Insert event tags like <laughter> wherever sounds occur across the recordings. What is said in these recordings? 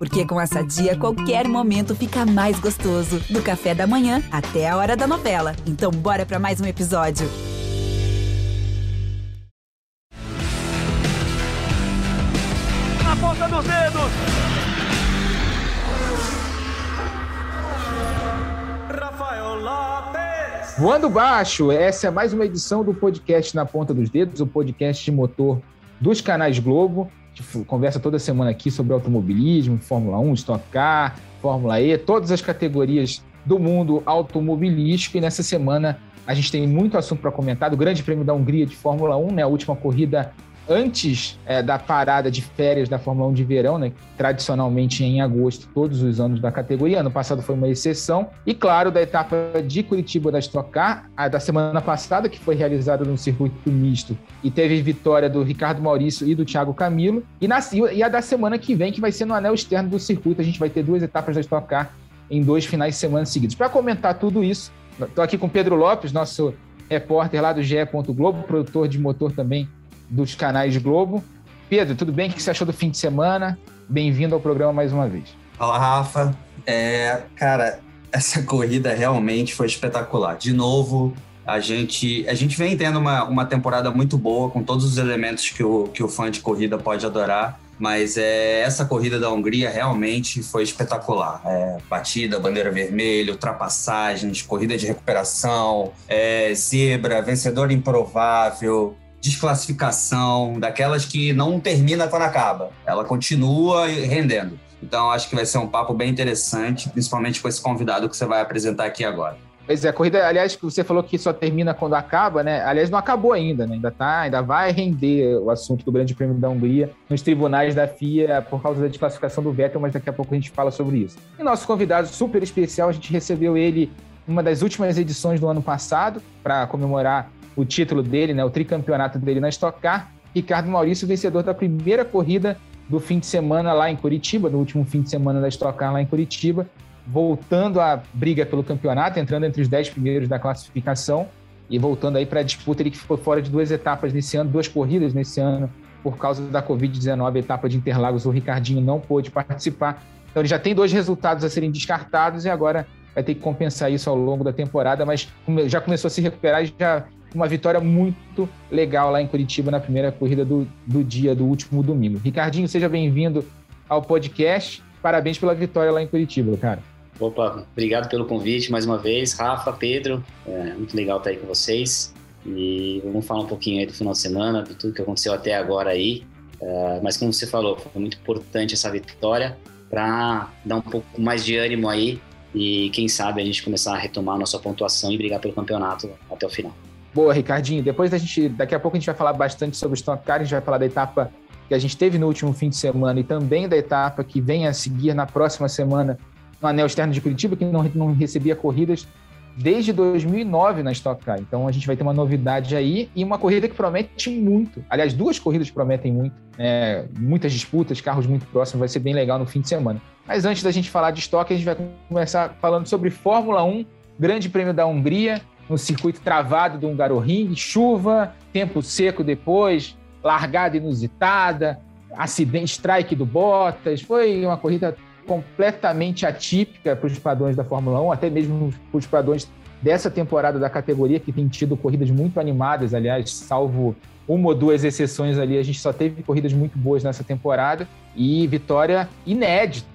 Porque com essa dia, qualquer momento fica mais gostoso. Do café da manhã até a hora da novela. Então, bora para mais um episódio. Na ponta dos dedos! Rafael Lopes! Voando baixo, essa é mais uma edição do podcast Na Ponta dos Dedos, o podcast de motor dos canais Globo conversa toda semana aqui sobre automobilismo, Fórmula 1, Stock Car, Fórmula E, todas as categorias do mundo automobilístico. E nessa semana a gente tem muito assunto para comentar do Grande Prêmio da Hungria de Fórmula 1, né, a última corrida antes é, da parada de férias da Fórmula 1 de verão, né, tradicionalmente em agosto, todos os anos da categoria. Ano passado foi uma exceção. E, claro, da etapa de Curitiba da Stock Car, a da semana passada, que foi realizada no circuito misto e teve vitória do Ricardo Maurício e do Thiago Camilo. E, na, e a da semana que vem, que vai ser no anel externo do circuito. A gente vai ter duas etapas da Stock Car em dois finais de semana seguidos. Para comentar tudo isso, estou aqui com Pedro Lopes, nosso repórter lá do GE. Globo, produtor de motor também dos canais Globo. Pedro, tudo bem? O que você achou do fim de semana? Bem-vindo ao programa mais uma vez. Fala, Rafa. É, cara, essa <laughs> corrida realmente foi espetacular. De novo, a gente, a gente vem tendo uma, uma temporada muito boa, com todos os elementos que o, que o fã de corrida pode adorar. Mas é, essa corrida da Hungria realmente foi espetacular. É, batida, bandeira vermelha, ultrapassagens, corrida de recuperação, é, zebra, vencedor improvável, desclassificação, daquelas que não termina quando acaba. Ela continua rendendo. Então, acho que vai ser um papo bem interessante, principalmente com esse convidado que você vai apresentar aqui agora. Pois é, a corrida, aliás, que você falou que só termina quando acaba, né? Aliás, não acabou ainda, né? Ainda tá, ainda vai render o assunto do Grande Prêmio da Hungria nos tribunais da FIA por causa da desclassificação do Vettel, mas daqui a pouco a gente fala sobre isso. E nosso convidado super especial, a gente recebeu ele numa das últimas edições do ano passado para comemorar o título dele, né, o tricampeonato dele na Stock Car. Ricardo Maurício, vencedor da primeira corrida do fim de semana lá em Curitiba, do último fim de semana da Stock Car lá em Curitiba, voltando à briga pelo campeonato, entrando entre os dez primeiros da classificação e voltando aí para a disputa. Ele que ficou fora de duas etapas nesse ano, duas corridas nesse ano, por causa da Covid-19, etapa de Interlagos, o Ricardinho não pôde participar. Então ele já tem dois resultados a serem descartados e agora vai ter que compensar isso ao longo da temporada, mas já começou a se recuperar e já uma vitória muito legal lá em Curitiba na primeira corrida do, do dia, do último domingo. Ricardinho, seja bem-vindo ao podcast. Parabéns pela vitória lá em Curitiba, cara. Opa, obrigado pelo convite mais uma vez. Rafa, Pedro, é muito legal estar aí com vocês. E vamos falar um pouquinho aí do final de semana, de tudo que aconteceu até agora aí. Uh, mas como você falou, foi muito importante essa vitória para dar um pouco mais de ânimo aí e quem sabe a gente começar a retomar a nossa pontuação e brigar pelo campeonato até o final. Boa, Ricardinho. Depois a gente, daqui a pouco a gente vai falar bastante sobre o Stock Car, a gente vai falar da etapa que a gente teve no último fim de semana e também da etapa que vem a seguir na próxima semana no Anel Externo de Curitiba, que não, não recebia corridas desde 2009 na Stock Car. Então a gente vai ter uma novidade aí e uma corrida que promete muito. Aliás, duas corridas prometem muito, né? muitas disputas, carros muito próximos, vai ser bem legal no fim de semana. Mas antes da gente falar de estoque, a gente vai começar falando sobre Fórmula 1, Grande Prêmio da Hungria, no circuito travado do Hungaroring, chuva, tempo seco depois, largada inusitada, acidente, strike do Bottas. Foi uma corrida completamente atípica para os padrões da Fórmula 1, até mesmo para os padrões dessa temporada da categoria, que tem tido corridas muito animadas, aliás, salvo uma ou duas exceções ali, a gente só teve corridas muito boas nessa temporada e vitória inédita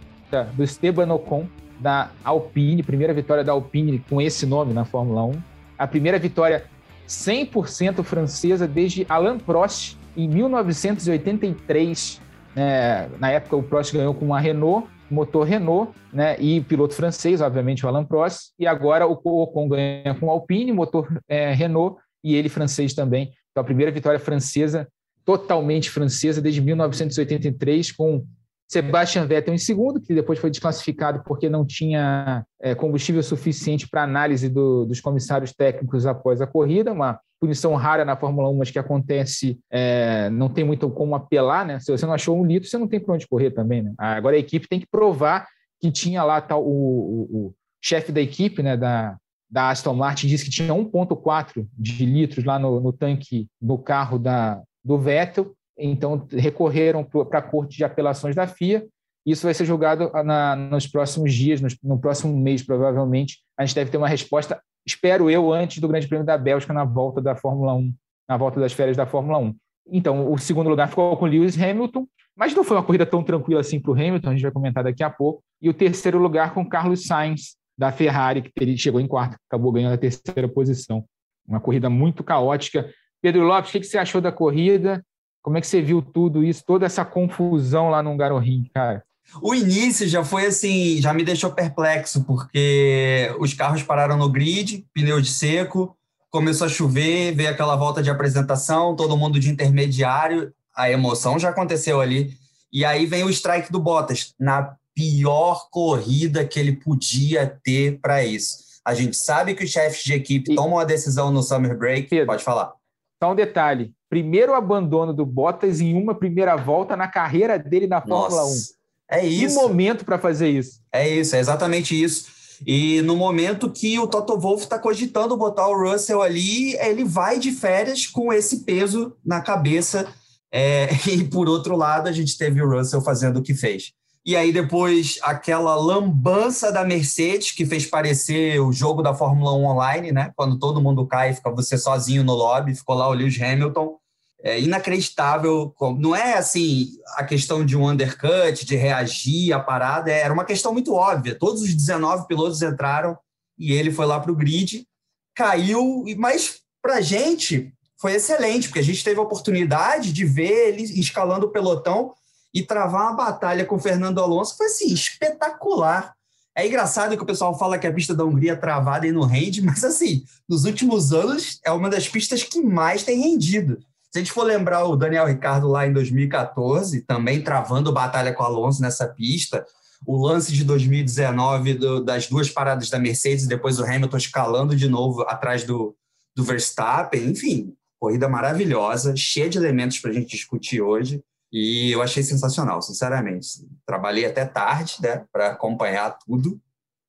do Esteban Ocon da Alpine, primeira vitória da Alpine com esse nome na Fórmula 1 a primeira vitória 100% francesa desde Alain Prost em 1983. É, na época, o Prost ganhou com a Renault, motor Renault, né, e piloto francês, obviamente, o Alain Prost. E agora o Ocon ganha com Alpine, motor é, Renault, e ele francês também. Então, a primeira vitória francesa, totalmente francesa, desde 1983, com Sebastian Vettel em segundo, que depois foi desclassificado porque não tinha é, combustível suficiente para análise do, dos comissários técnicos após a corrida, uma punição rara na Fórmula 1, mas que acontece, é, não tem muito como apelar, né? Se você não achou um litro, você não tem para onde correr também, né? Agora a equipe tem que provar que tinha lá tal, o, o, o chefe da equipe, né, da, da Aston Martin, disse que tinha 1,4 de litros lá no, no tanque do carro da, do Vettel, então recorreram para a Corte de Apelações da FIA Isso vai ser julgado na, nos próximos dias, no, no próximo mês, provavelmente. A gente deve ter uma resposta, espero eu, antes do Grande Prêmio da Bélgica na volta da Fórmula 1, na volta das férias da Fórmula 1. Então, o segundo lugar ficou com Lewis Hamilton, mas não foi uma corrida tão tranquila assim para o Hamilton, a gente vai comentar daqui a pouco. E o terceiro lugar com Carlos Sainz, da Ferrari, que ele chegou em quarto, acabou ganhando a terceira posição. Uma corrida muito caótica. Pedro Lopes, o que você achou da corrida? Como é que você viu tudo isso, toda essa confusão lá no Hungaroring, cara? O início já foi assim, já me deixou perplexo, porque os carros pararam no grid, pneu de seco, começou a chover, veio aquela volta de apresentação, todo mundo de intermediário, a emoção já aconteceu ali. E aí vem o strike do Bottas, na pior corrida que ele podia ter para isso. A gente sabe que os chefes de equipe e... tomam a decisão no summer break. Pedro, Pode falar. Só um detalhe: primeiro abandono do Bottas em uma primeira volta na carreira dele na Fórmula Nossa, 1. É isso. Que momento para fazer isso. É isso, é exatamente isso. E no momento que o Toto Wolff está cogitando botar o Russell ali, ele vai de férias com esse peso na cabeça. É, <laughs> e por outro lado, a gente teve o Russell fazendo o que fez. E aí depois aquela lambança da Mercedes que fez parecer o jogo da Fórmula 1 online, né? Quando todo mundo cai, fica você sozinho no lobby, ficou lá o Lewis Hamilton. É inacreditável. Não é assim a questão de um undercut, de reagir à parada, era uma questão muito óbvia. Todos os 19 pilotos entraram e ele foi lá para o grid, caiu, mas para a gente foi excelente, porque a gente teve a oportunidade de ver ele escalando o pelotão e travar uma batalha com o Fernando Alonso foi assim, espetacular. É engraçado que o pessoal fala que a pista da Hungria é travada e não rende, mas assim, nos últimos anos é uma das pistas que mais tem rendido. Se a gente for lembrar o Daniel Ricardo lá em 2014, também travando batalha com o Alonso nessa pista, o lance de 2019 do, das duas paradas da Mercedes, depois o Hamilton escalando de novo atrás do, do Verstappen, enfim, corrida maravilhosa, cheia de elementos para a gente discutir hoje. E eu achei sensacional, sinceramente. Trabalhei até tarde, né, para acompanhar tudo,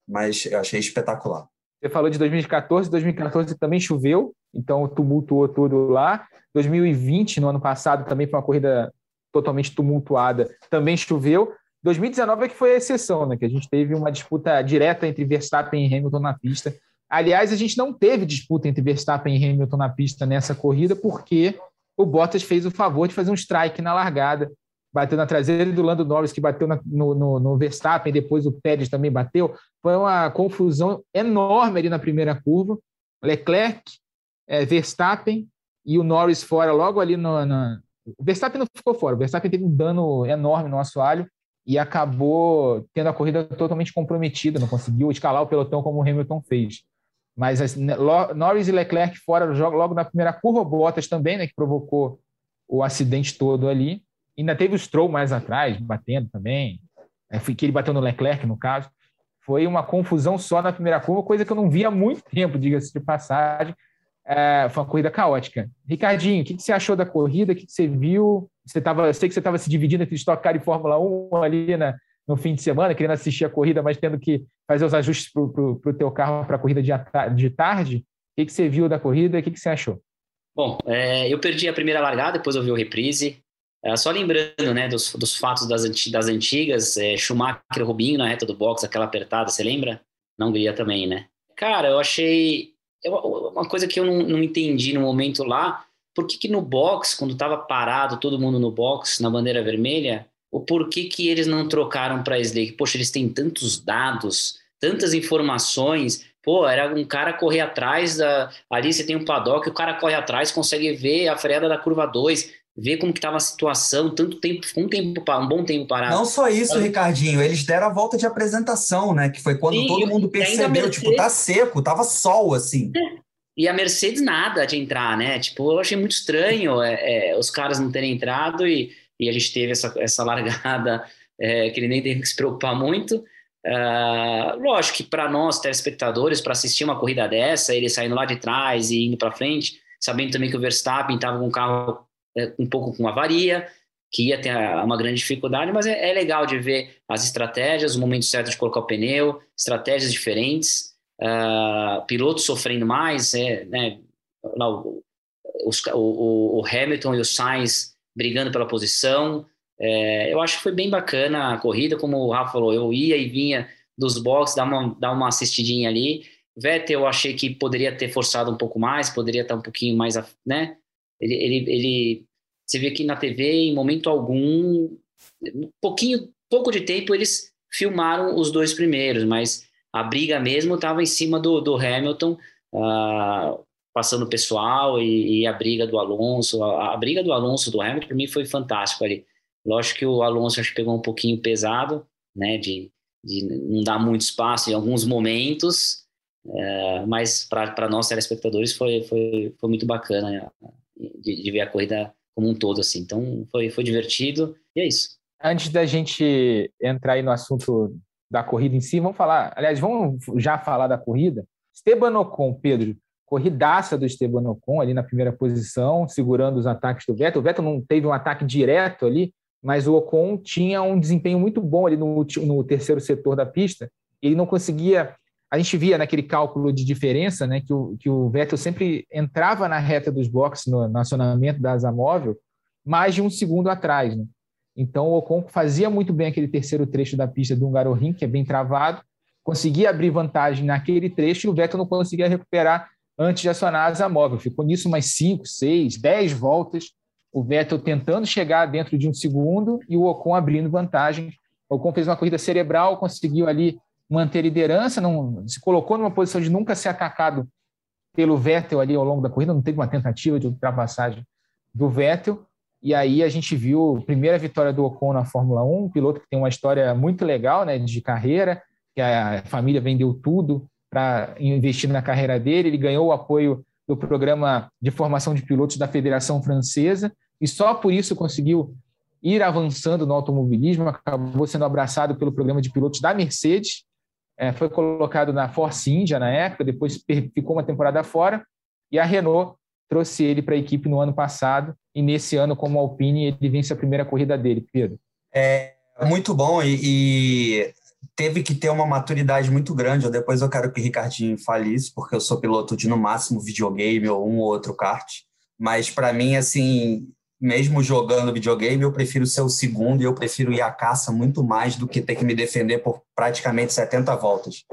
mas eu achei espetacular. Você falou de 2014, 2014 também choveu, então tumultuou tudo lá. 2020, no ano passado, também foi uma corrida totalmente tumultuada, também choveu. 2019 é que foi a exceção, né? Que a gente teve uma disputa direta entre Verstappen e Hamilton na pista. Aliás, a gente não teve disputa entre Verstappen e Hamilton na pista nessa corrida, porque o Bottas fez o favor de fazer um strike na largada, bateu na traseira do Lando Norris, que bateu no, no, no, Verstappen, depois o Pérez também bateu. Foi uma confusão enorme ali na primeira curva. Leclerc, é, Verstappen e o Norris fora logo ali no. O Verstappen não ficou fora, o Verstappen teve um dano enorme no assoalho e acabou tendo a corrida totalmente comprometida, não conseguiu escalar o pelotão como o Hamilton fez. Mas assim, né, Norris e Leclerc fora do jogo logo na primeira curva, Bottas também, né, que provocou o acidente todo ali. Ainda teve o Stroll mais atrás, batendo também, é, que ele bateu no Leclerc, no caso. Foi uma confusão só na primeira curva, coisa que eu não via há muito <laughs> tempo, diga-se de passagem. É, foi uma corrida caótica. Ricardinho, o que, que você achou da corrida? O que, que você viu? Você tava, eu sei que você estava se dividindo entre Stock Car Fórmula 1 ali na, no fim de semana, querendo assistir a corrida, mas tendo que fazer os ajustes para o teu carro para a corrida de, de tarde. O que, que você viu da corrida e o que, que você achou? Bom, é, eu perdi a primeira largada, depois eu vi o reprise. É, só lembrando né, dos, dos fatos das, das antigas, é, Schumacher Rubinho na reta do box, aquela apertada, você lembra? Não Hungria também, né? Cara, eu achei uma coisa que eu não, não entendi no momento lá, por que, que no box, quando estava parado, todo mundo no box, na bandeira vermelha, o porquê que eles não trocaram para Slake. Poxa, eles têm tantos dados, tantas informações. Pô, era um cara correr atrás da. Ali você tem um paddock, o cara corre atrás, consegue ver a freada da curva 2, ver como que estava a situação, tanto tempo, um tempo, um bom tempo parado. Não só isso, Ricardinho, eles deram a volta de apresentação, né? Que foi quando Sim, todo mundo percebeu, Mercedes... tipo, tá seco, tava sol, assim. É. E a Mercedes nada de entrar, né? Tipo, eu achei muito estranho é, é, os caras não terem entrado e e a gente teve essa, essa largada <laughs> é, que ele nem teve que se preocupar muito. Uh, lógico que para nós, telespectadores, para assistir uma corrida dessa, ele saindo lá de trás e indo para frente, sabendo também que o Verstappen estava com um carro é, um pouco com avaria, que ia ter uma grande dificuldade, mas é, é, legal de ver as estratégias, o momento certo de colocar o pneu, estratégias diferentes, uh, pilotos sofrendo mais, é, né, lá, o, o, o, Hamilton e o Sainz brigando pela posição, É, eu acho que foi bem bacana a corrida, como o Rafa falou, eu ia e vinha dos boxes, dar uma, dar uma assistidinha ali. Vettel eu achei que poderia ter forçado um pouco mais, poderia estar um pouquinho mais, né? Ele, ele, ele você vê que na TV, em momento algum, um pouquinho, pouco de tempo, eles filmaram os dois primeiros, mas a briga mesmo estava em cima do, do Hamilton, uh, passando pessoal e, e, a briga do Alonso. A, a briga do Alonso do Hamilton, para mim, foi fantástico ali. Lógico que o Alonso acho que pegou um pouquinho pesado, né, de, de não dar muito espaço em alguns momentos, é, mas para nós telespectadores foi, foi, foi muito bacana né, de, de, ver a corrida como um todo assim. Então foi, foi divertido e é isso. Antes da gente entrar aí no assunto da corrida em si, vamos falar. Aliás, vamos já falar da corrida. Esteban Ocon, Pedro, corridaça do Esteban Ocon ali na primeira posição, segurando os ataques do Vettel. O Vettel não teve um ataque direto ali, mas o Ocon tinha um desempenho muito bom ali no, no terceiro setor da pista. Ele não conseguia. A gente via naquele cálculo de diferença, né, que o, que o Vettel sempre entrava na reta dos boxes, no, no acionamento da asa móvel, mais de um segundo atrás. Né? Então o Ocon fazia muito bem aquele terceiro trecho da pista do Hungaroring, que é bem travado, conseguia abrir vantagem naquele trecho e o Vettel não conseguia recuperar antes de acionar a asa móvel. Ficou nisso mais 5, 6, 10 voltas o Vettel tentando chegar dentro de um segundo e o Ocon abrindo vantagem. O Ocon fez uma corrida cerebral, conseguiu ali manter liderança, não se colocou numa posição de nunca ser atacado pelo Vettel ali ao longo da corrida, não teve uma tentativa de ultrapassagem do Vettel. E aí a gente viu a primeira vitória do Ocon na Fórmula 1, um piloto que tem uma história muito legal, né, de carreira, que a família vendeu tudo para investir na carreira dele, ele ganhou o apoio do programa de formação de pilotos da Federação Francesa e só por isso conseguiu ir avançando no automobilismo, acabou sendo abraçado pelo programa de pilotos da Mercedes, é, foi colocado na Force India na época, depois ficou uma temporada fora, e a Renault trouxe ele para a equipe no ano passado, e nesse ano, como Alpine, ele vence a primeira corrida dele, Pedro. É muito bom, e, e teve que ter uma maturidade muito grande. Depois eu quero que o Ricardinho fale isso, porque eu sou piloto de, no máximo, videogame ou um ou outro kart. Mas, para mim, assim, mesmo jogando videogame, eu prefiro ser o segundo e eu prefiro ir à caça muito mais do que ter que me defender por praticamente 70 voltas.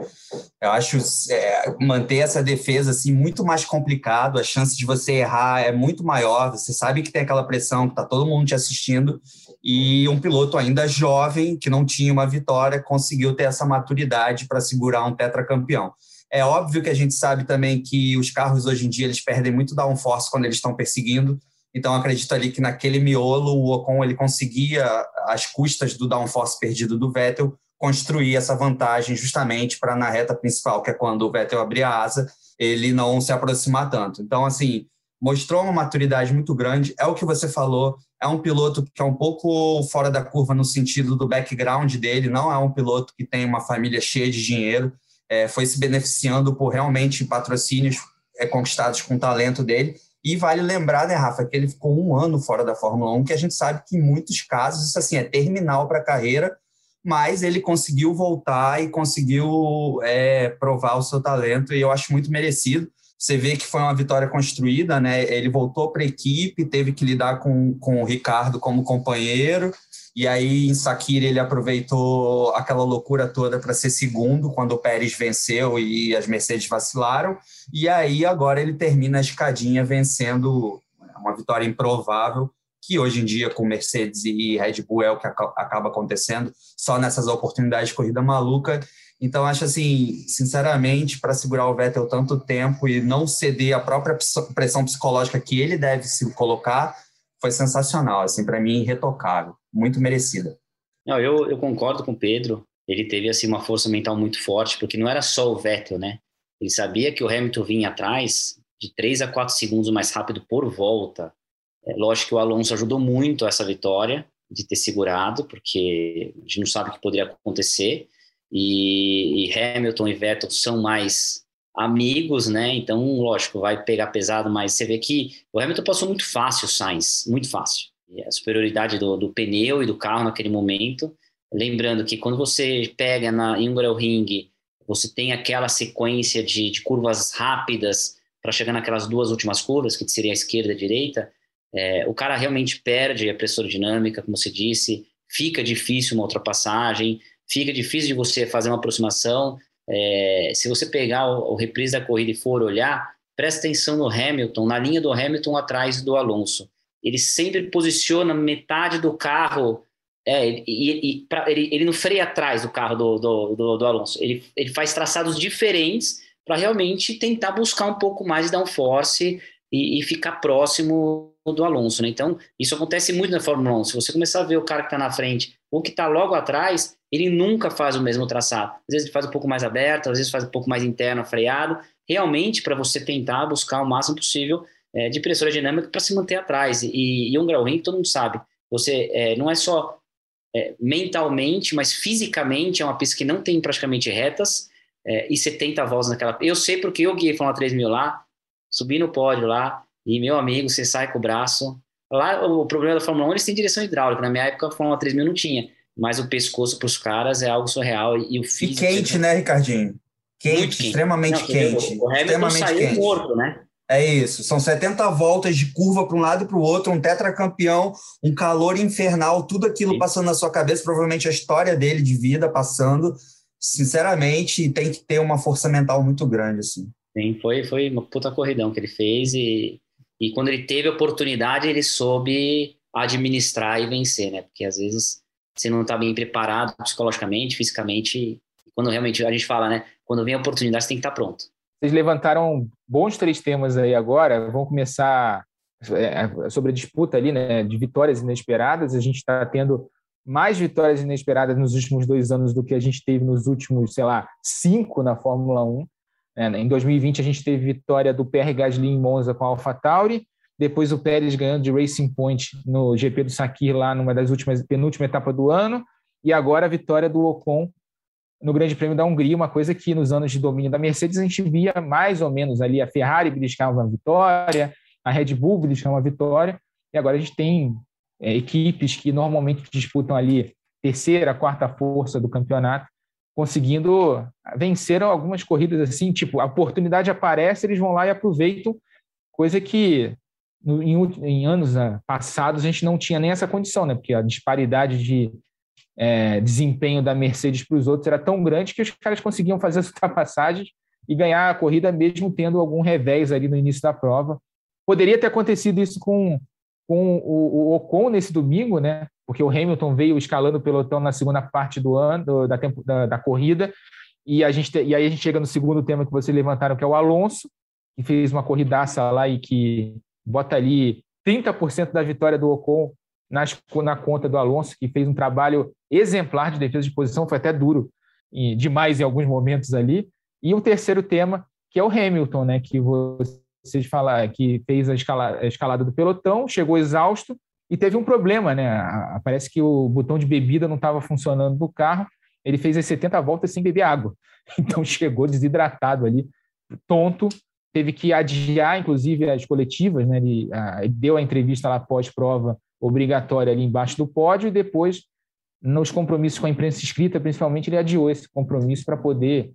Eu acho é, manter essa defesa assim muito mais complicado, a chance de você errar é muito maior, você sabe que tem aquela pressão, que está todo mundo te assistindo, e um piloto ainda jovem, que não tinha uma vitória, conseguiu ter essa maturidade para segurar um tetracampeão. É óbvio que a gente sabe também que os carros hoje em dia eles perdem muito downforce quando eles estão perseguindo, então, acredito ali que naquele miolo, o Ocon ele conseguia, às custas do downforce perdido do Vettel, construir essa vantagem justamente para na reta principal, que é quando o Vettel abrir a asa, ele não se aproximar tanto. Então, assim, mostrou uma maturidade muito grande. É o que você falou, é um piloto que é um pouco fora da curva no sentido do background dele, não é um piloto que tem uma família cheia de dinheiro, é, foi se beneficiando por realmente patrocínios é, conquistados com o talento dele e vale lembrar, né, Rafa, que ele ficou um ano fora da Fórmula 1, que a gente sabe que em muitos casos isso assim é terminal para a carreira, mas ele conseguiu voltar e conseguiu é, provar o seu talento, e eu acho muito merecido. Você vê que foi uma vitória construída, né? Ele voltou para a equipe, teve que lidar com, com o Ricardo como companheiro, e aí em Sakira ele aproveitou aquela loucura toda para ser segundo quando o Pérez venceu e as Mercedes vacilaram. E aí agora ele termina a escadinha vencendo uma vitória improvável que hoje em dia com Mercedes e Red Bull é o que acaba acontecendo só nessas oportunidades de corrida maluca. Então acho assim, sinceramente, para segurar o Vettel tanto tempo e não ceder a própria pressão psicológica que ele deve se colocar, foi sensacional, assim, para mim irretocável muito merecida. Não, eu, eu concordo com o Pedro. Ele teve assim uma força mental muito forte, porque não era só o Vettel, né? Ele sabia que o Hamilton vinha atrás de 3 a 4 segundos mais rápido por volta. É, lógico que o Alonso ajudou muito essa vitória de ter segurado, porque a gente não sabe o que poderia acontecer. E, e Hamilton e Vettel são mais amigos, né? Então, lógico, vai pegar pesado, mas você vê que o Hamilton passou muito fácil o Sainz, muito fácil a superioridade do, do, pneu e do carro naquele momento. Lembrando que quando você pega na Ring, você tem aquela sequência de, de curvas rápidas para chegar naquelas duas últimas curvas, que seria a esquerda e a direita. É, o cara realmente perde a pressão dinâmica, como você disse, fica difícil uma ultrapassagem, fica difícil de você fazer uma aproximação. É, se você pegar o, o reprise da corrida e for olhar, presta atenção no Hamilton, na linha do Hamilton atrás do Alonso. Ele sempre posiciona metade do carro é, e, e, pra, ele, ele não freia atrás do carro do, do, do, do Alonso. Ele, ele faz traçados diferentes para realmente tentar buscar um pouco mais de downforce e, e ficar próximo do Alonso. Né? Então, isso acontece muito na Fórmula 1. Se você começar a ver o cara que está na frente ou que está logo atrás, ele nunca faz o mesmo traçado. Às vezes ele faz um pouco mais aberto, às vezes faz um pouco mais interno, freado. Realmente, para você tentar buscar o máximo possível é, de pressão aerodinâmica para se manter atrás. E, e um grau ring, todo mundo sabe, você é, não é só é, mentalmente, mas fisicamente é uma pista que não tem praticamente retas é, e 70 voltas naquela. Eu sei porque eu guiei Fórmula 3000 lá, subi no pódio lá e meu amigo, você sai com o braço. Lá o problema da Fórmula 1 eles têm direção hidráulica. Na minha época a Fórmula 3000 não tinha, mas o pescoço para os caras é algo surreal e, o físico. E quente, né, Ricardinho? Quente, quente. extremamente não, quente. O extremamente saiu quente. morto, né? É isso, são 70 voltas de curva para um lado e para o outro, um tetracampeão, um calor infernal, tudo aquilo Sim. passando na sua cabeça, provavelmente a história dele de vida passando. Sinceramente, tem que ter uma força mental muito grande, assim. Sim, foi, foi uma puta corridão que ele fez e, e quando ele teve a oportunidade, ele soube administrar e vencer, né? Porque às vezes você não está bem preparado psicologicamente, fisicamente, quando realmente a gente fala, né? Quando vem a oportunidade, você tem que estar tá pronto. Vocês levantaram bons três temas aí agora. Vamos começar é, sobre a disputa ali, né, de vitórias inesperadas. A gente está tendo mais vitórias inesperadas nos últimos dois anos do que a gente teve nos últimos, sei lá, cinco na Fórmula 1. É, né, em 2020 a gente teve vitória do PR Gasly em Monza com a AlphaTauri, depois o Pérez ganhando de Racing Point no GP do Sakir lá numa das últimas penúltima etapa do ano, e agora a vitória do Ocon no Grande Prêmio da Hungria, uma coisa que nos anos de domínio da Mercedes a gente via mais ou menos ali a Ferrari beliscar uma vitória, a Red Bull beliscar uma vitória, e agora a gente tem é, equipes que normalmente disputam ali terceira, quarta força do campeonato, conseguindo vencer algumas corridas assim, tipo, a oportunidade aparece, eles vão lá e aproveitam, coisa que em, em anos né, passados a gente não tinha nem essa condição, né? Porque a disparidade de é, desempenho da Mercedes para os outros era tão grande que os caras conseguiam fazer as <laughs> ultrapassagens e ganhar a corrida mesmo tendo algum revés ali no início da prova. Poderia ter acontecido isso com, com o, o Ocon nesse domingo, né? Porque o Hamilton veio escalando o pelotão na segunda parte do ano da, tempo, da, da corrida e a gente e aí a gente chega no segundo tema que vocês levantaram que é o Alonso que fez uma corridaça lá e que bota ali 30% da vitória do Ocon nas, na conta do Alonso, que fez um trabalho exemplar de defesa de posição, foi até duro e demais em alguns momentos ali. E o terceiro tema, que é o Hamilton, né, que vocês falaram, que fez a, escala, a escalada do pelotão, chegou exausto e teve um problema, né? Parece que o botão de bebida não estava funcionando no carro. Ele fez as 70 voltas sem beber água. <laughs> Então chegou desidratado ali, tonto, teve que adiar, inclusive, as coletivas, né? Ele, a, ele deu a entrevista lá pós-prova obrigatória ali embaixo do pódio e depois, nos compromissos com a imprensa escrita, principalmente, ele adiou esse compromisso para poder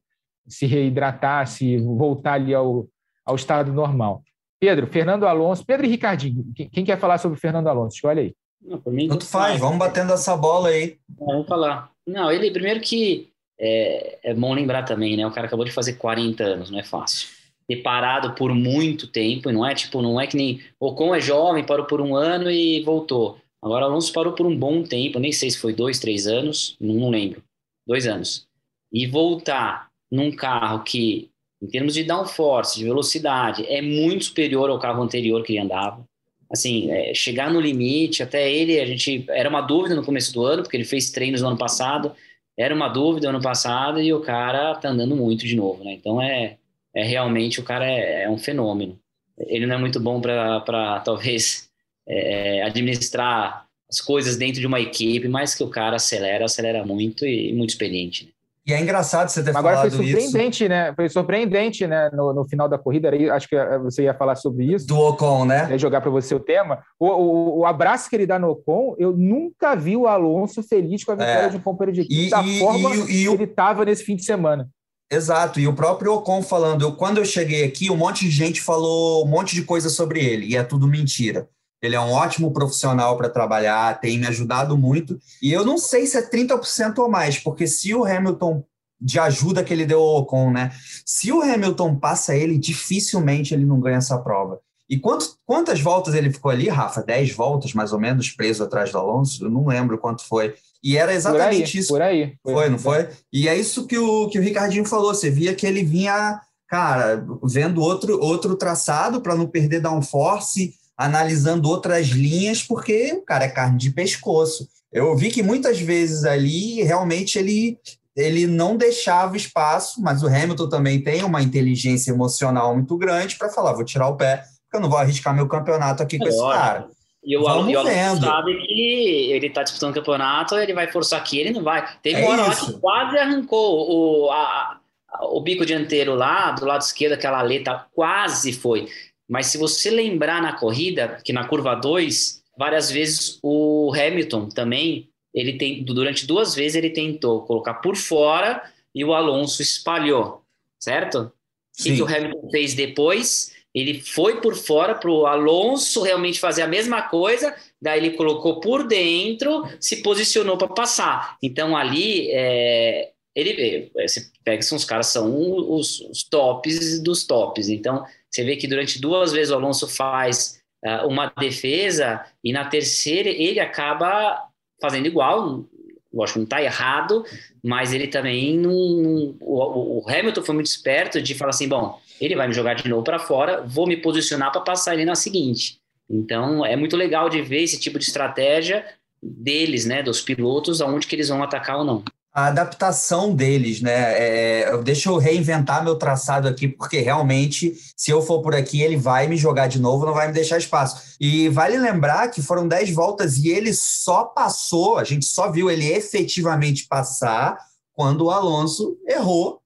se reidratar, se voltar ali ao, ao estado normal. Pedro, Fernando Alonso, Pedro e Ricardinho, quem quer falar sobre o Fernando Alonso? Escolhe aí. Não, mim, Tanto faz, vamos batendo essa bola aí. Vamos falar. Não, ele, primeiro que é, é bom lembrar também, né? O cara acabou de fazer 40 anos, não é fácil ter parado por muito tempo, não é tipo, não é que nem Ocon é jovem, parou por um ano e voltou. Agora Alonso parou por um bom tempo, nem sei se foi dois, três anos, não, não lembro, dois anos. E voltar num carro que, em termos de downforce, de velocidade, é muito superior ao carro anterior que ele andava. Assim, é, chegar no limite, até ele, a gente era uma dúvida no começo do ano, porque ele fez treinos no ano passado, era uma dúvida ano passado e o cara tá andando muito de novo, né? Então é é realmente o cara é, é um fenômeno. Ele não é muito bom para talvez é, administrar as coisas dentro de uma equipe, mas que o cara acelera, acelera muito e muito experiente. Né? E é engraçado você ter Agora falado foi surpreendente, isso. né? Foi surpreendente, né? No, no final da corrida, aí, acho que eh, você ia falar sobre isso. Do Ocon, né? Ia jogar para você o tema. O, o, o, abraço que ele dá no Ocon, eu nunca vi o Alonso feliz com a vitória é. de um companheiro de equipe, e, da e, forma e, que ele estava nesse fim de semana. Exato, e o próprio Ocon falando, eu, quando eu cheguei aqui, um monte de gente falou um monte de coisa sobre ele, e é tudo mentira. Ele é um ótimo profissional para trabalhar, tem me ajudado muito. E eu não sei se é 30% ou mais, porque se o Hamilton de ajuda que ele deu ao Ocon, né? Se o Hamilton passa ele, dificilmente ele não ganha essa prova. E quanto, quantas voltas ele ficou ali, Rafa? 10 voltas, mais ou menos, preso atrás do Alonso? Eu não lembro quanto foi. E era exatamente por aí, isso. Por aí. Foi, foi não foi? E é isso que o, que o Ricardinho falou. Você via que ele vinha, cara, vendo outro, outro traçado para não perder downforce, analisando outras linhas, porque o cara é carne de pescoço. Eu vi que muitas vezes ali, realmente, ele, ele não deixava espaço, mas o Hamilton também tem uma inteligência emocional muito grande para falar: vou tirar o pé, porque eu não vou arriscar meu campeonato aqui com esse cara. E o Vamos Alonso sabe que ele está disputando o campeonato, ele vai forçar aqui, ele não vai. Teve uma hora que quase arrancou o, a, o bico dianteiro lá, do lado esquerdo, aquela aleta, quase foi. Mas se você lembrar na corrida, que na curva 2, várias vezes o Hamilton também, ele tem, durante duas vezes ele tentou colocar por fora e o Alonso espalhou, certo? O que, que o Hamilton fez depois? Ele foi por fora para o Alonso realmente fazer a mesma coisa, daí ele colocou por dentro, se posicionou para passar. Então ali, é, ele, é, você pega que os caras são os, os, tops dos tops. Então você vê que durante duas vezes o Alonso faz uh, uma defesa e na terceira ele acaba fazendo igual. Lógico, que não está errado, mas ele também não. o, o Hamilton foi muito esperto de falar assim: bom, ele vai me jogar de novo para fora, vou me posicionar para passar ele na seguinte. Então, é muito legal de ver esse tipo de estratégia deles, né, dos pilotos, aonde que eles vão atacar ou não. A adaptação deles, né? É, deixa eu reinventar meu traçado aqui, porque realmente, se eu for por aqui, ele vai me jogar de novo, não vai me deixar espaço. E vale lembrar que foram 10 voltas e ele só passou, a gente só viu ele efetivamente passar quando o Alonso errou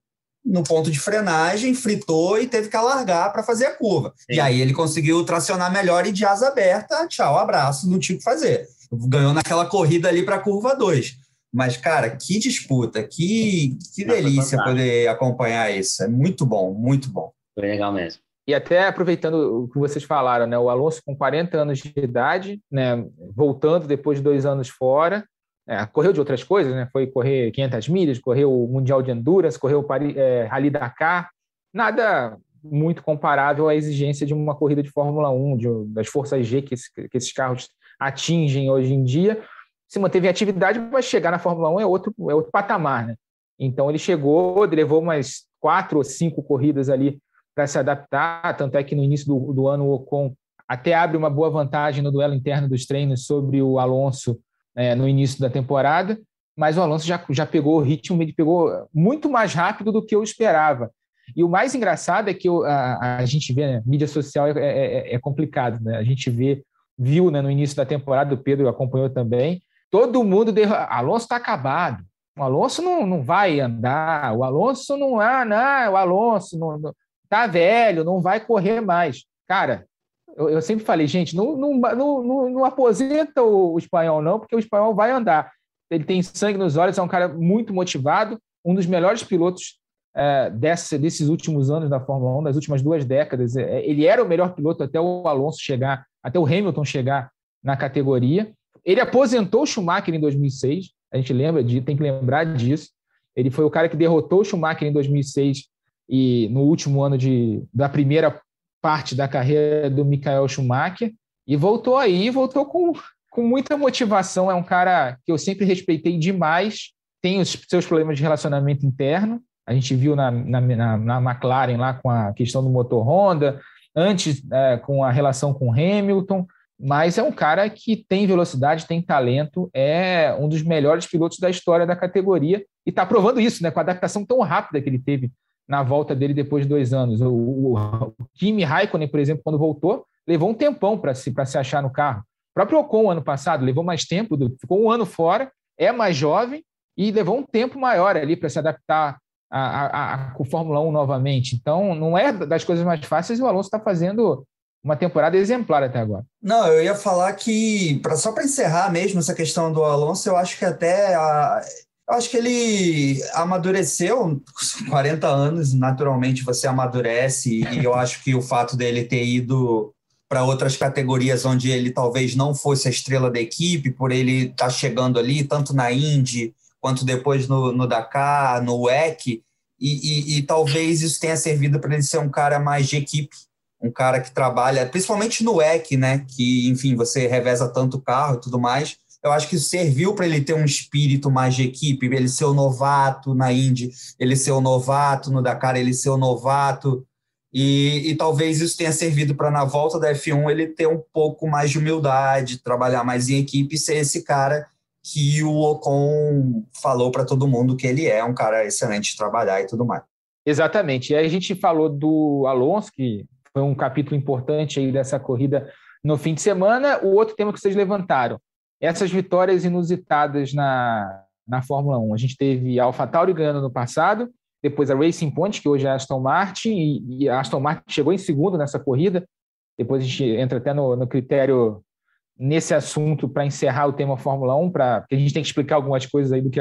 no ponto de frenagem, fritou e teve que alargar para fazer a curva. Sim. E aí ele conseguiu tracionar melhor e de asa aberta, tchau, abraço, não tinha o que fazer. Ganhou naquela corrida ali para a curva 2. Mas, cara, que disputa, que, que delícia poder acompanhar isso. É muito bom, muito bom. Foi legal mesmo. E até aproveitando o que vocês falaram, né? O Alonso com 40 anos de idade, né? Voltando depois de dois anos fora, é, correu de outras coisas, né? Foi correr 500 milhas, correu o Mundial de Endurance, correu o Paris, é, Rally Dakar. Nada muito comparável à exigência de uma corrida de Fórmula 1, de, das forças G que, esse, que esses carros atingem hoje em dia. Se manteve em atividade, mas chegar na Fórmula 1 é outro, é outro patamar, né? Então ele chegou, levou umas quatro ou cinco corridas ali para se adaptar, tanto é que no início do, do ano o Ocon até abre uma boa vantagem no duelo interno dos treinos sobre o Alonso é, no início da temporada, mas o Alonso já, já pegou o ritmo, ele pegou muito mais rápido do que eu esperava. E o mais engraçado é que eu, a, a, gente vê, né, mídia social é, é, é, é complicado, né? A gente vê, viu né, no início da temporada, o Pedro acompanhou também, todo mundo, derru... Alonso está acabado, o Alonso não, não vai andar, o Alonso não, ah, não, o Alonso não, não, tá velho, não vai correr mais. Cara, eu, eu, sempre falei, gente, não, não, não, não aposenta o, espanhol, não, porque o espanhol vai andar. Ele tem sangue nos olhos, é um cara muito motivado, um dos melhores pilotos é, desse, desses últimos anos da Fórmula 1, das últimas duas décadas. É, ele era o melhor piloto até o Alonso chegar, até o Hamilton chegar na categoria. Ele aposentou o Schumacher em 2006, a gente lembra de, tem que lembrar disso. Ele foi o cara que derrotou o Schumacher em 2006 e no último ano de, da primeira parte da carreira do Michael Schumacher e voltou aí, voltou com, com muita motivação. É um cara que eu sempre respeitei demais, tem os seus problemas de relacionamento interno. A gente viu na, na, na, na McLaren lá com a questão do motor Honda, antes é, com a relação com Hamilton, mas é um cara que tem velocidade, tem talento, é um dos melhores pilotos da história da categoria e está provando isso, né, com a adaptação tão rápida que ele teve na volta dele depois de dois anos. O, o, o Kimi Raikkonen, por exemplo, quando voltou, levou um tempão para se, se achar no carro. O próprio Ocon, ano passado, levou mais tempo, ficou um ano fora, é mais jovem e levou um tempo maior ali para se adaptar à, à, Fórmula 1 novamente. Então, não é das coisas mais fáceis e o Alonso está fazendo uma temporada exemplar até agora. Não, eu ia falar que, pra, só para encerrar mesmo essa questão do Alonso, eu acho que até a, acho que ele amadureceu, <laughs> 40 anos, naturalmente você amadurece, e eu <laughs> acho que o fato dele ter ido para outras categorias onde ele talvez não fosse a estrela da equipe, por ele estar tá chegando ali, tanto na Indy quanto depois no, no Dakar, no WEC, e, e, e talvez isso tenha servido para ele ser um cara mais de equipe, um cara que trabalha, principalmente no WEC, né? Que, enfim, você reveza tanto carro e tudo mais. Eu acho que isso serviu para ele ter um espírito mais de equipe, ele ser o novato na Indy, ele ser o novato no Dakar, ele ser o novato. E, e talvez isso tenha servido para, na volta da F1, ele ter um pouco mais de humildade, trabalhar mais em equipe e ser esse cara que o Ocon falou para todo mundo que ele é um cara excelente de trabalhar e tudo mais. Exatamente. E aí a gente falou do Alonso, que foi um capítulo importante aí dessa corrida no fim de semana. O outro tema que vocês levantaram, essas vitórias inusitadas na, na Fórmula 1. A gente teve a AlphaTauri ganhando no passado, depois a Racing Point, que hoje é a Aston Martin, e, e a Aston Martin chegou em segundo nessa corrida. Depois a gente entra até no, no critério nesse assunto para encerrar o tema Fórmula 1, para porque a gente tem que explicar algumas coisas aí do que,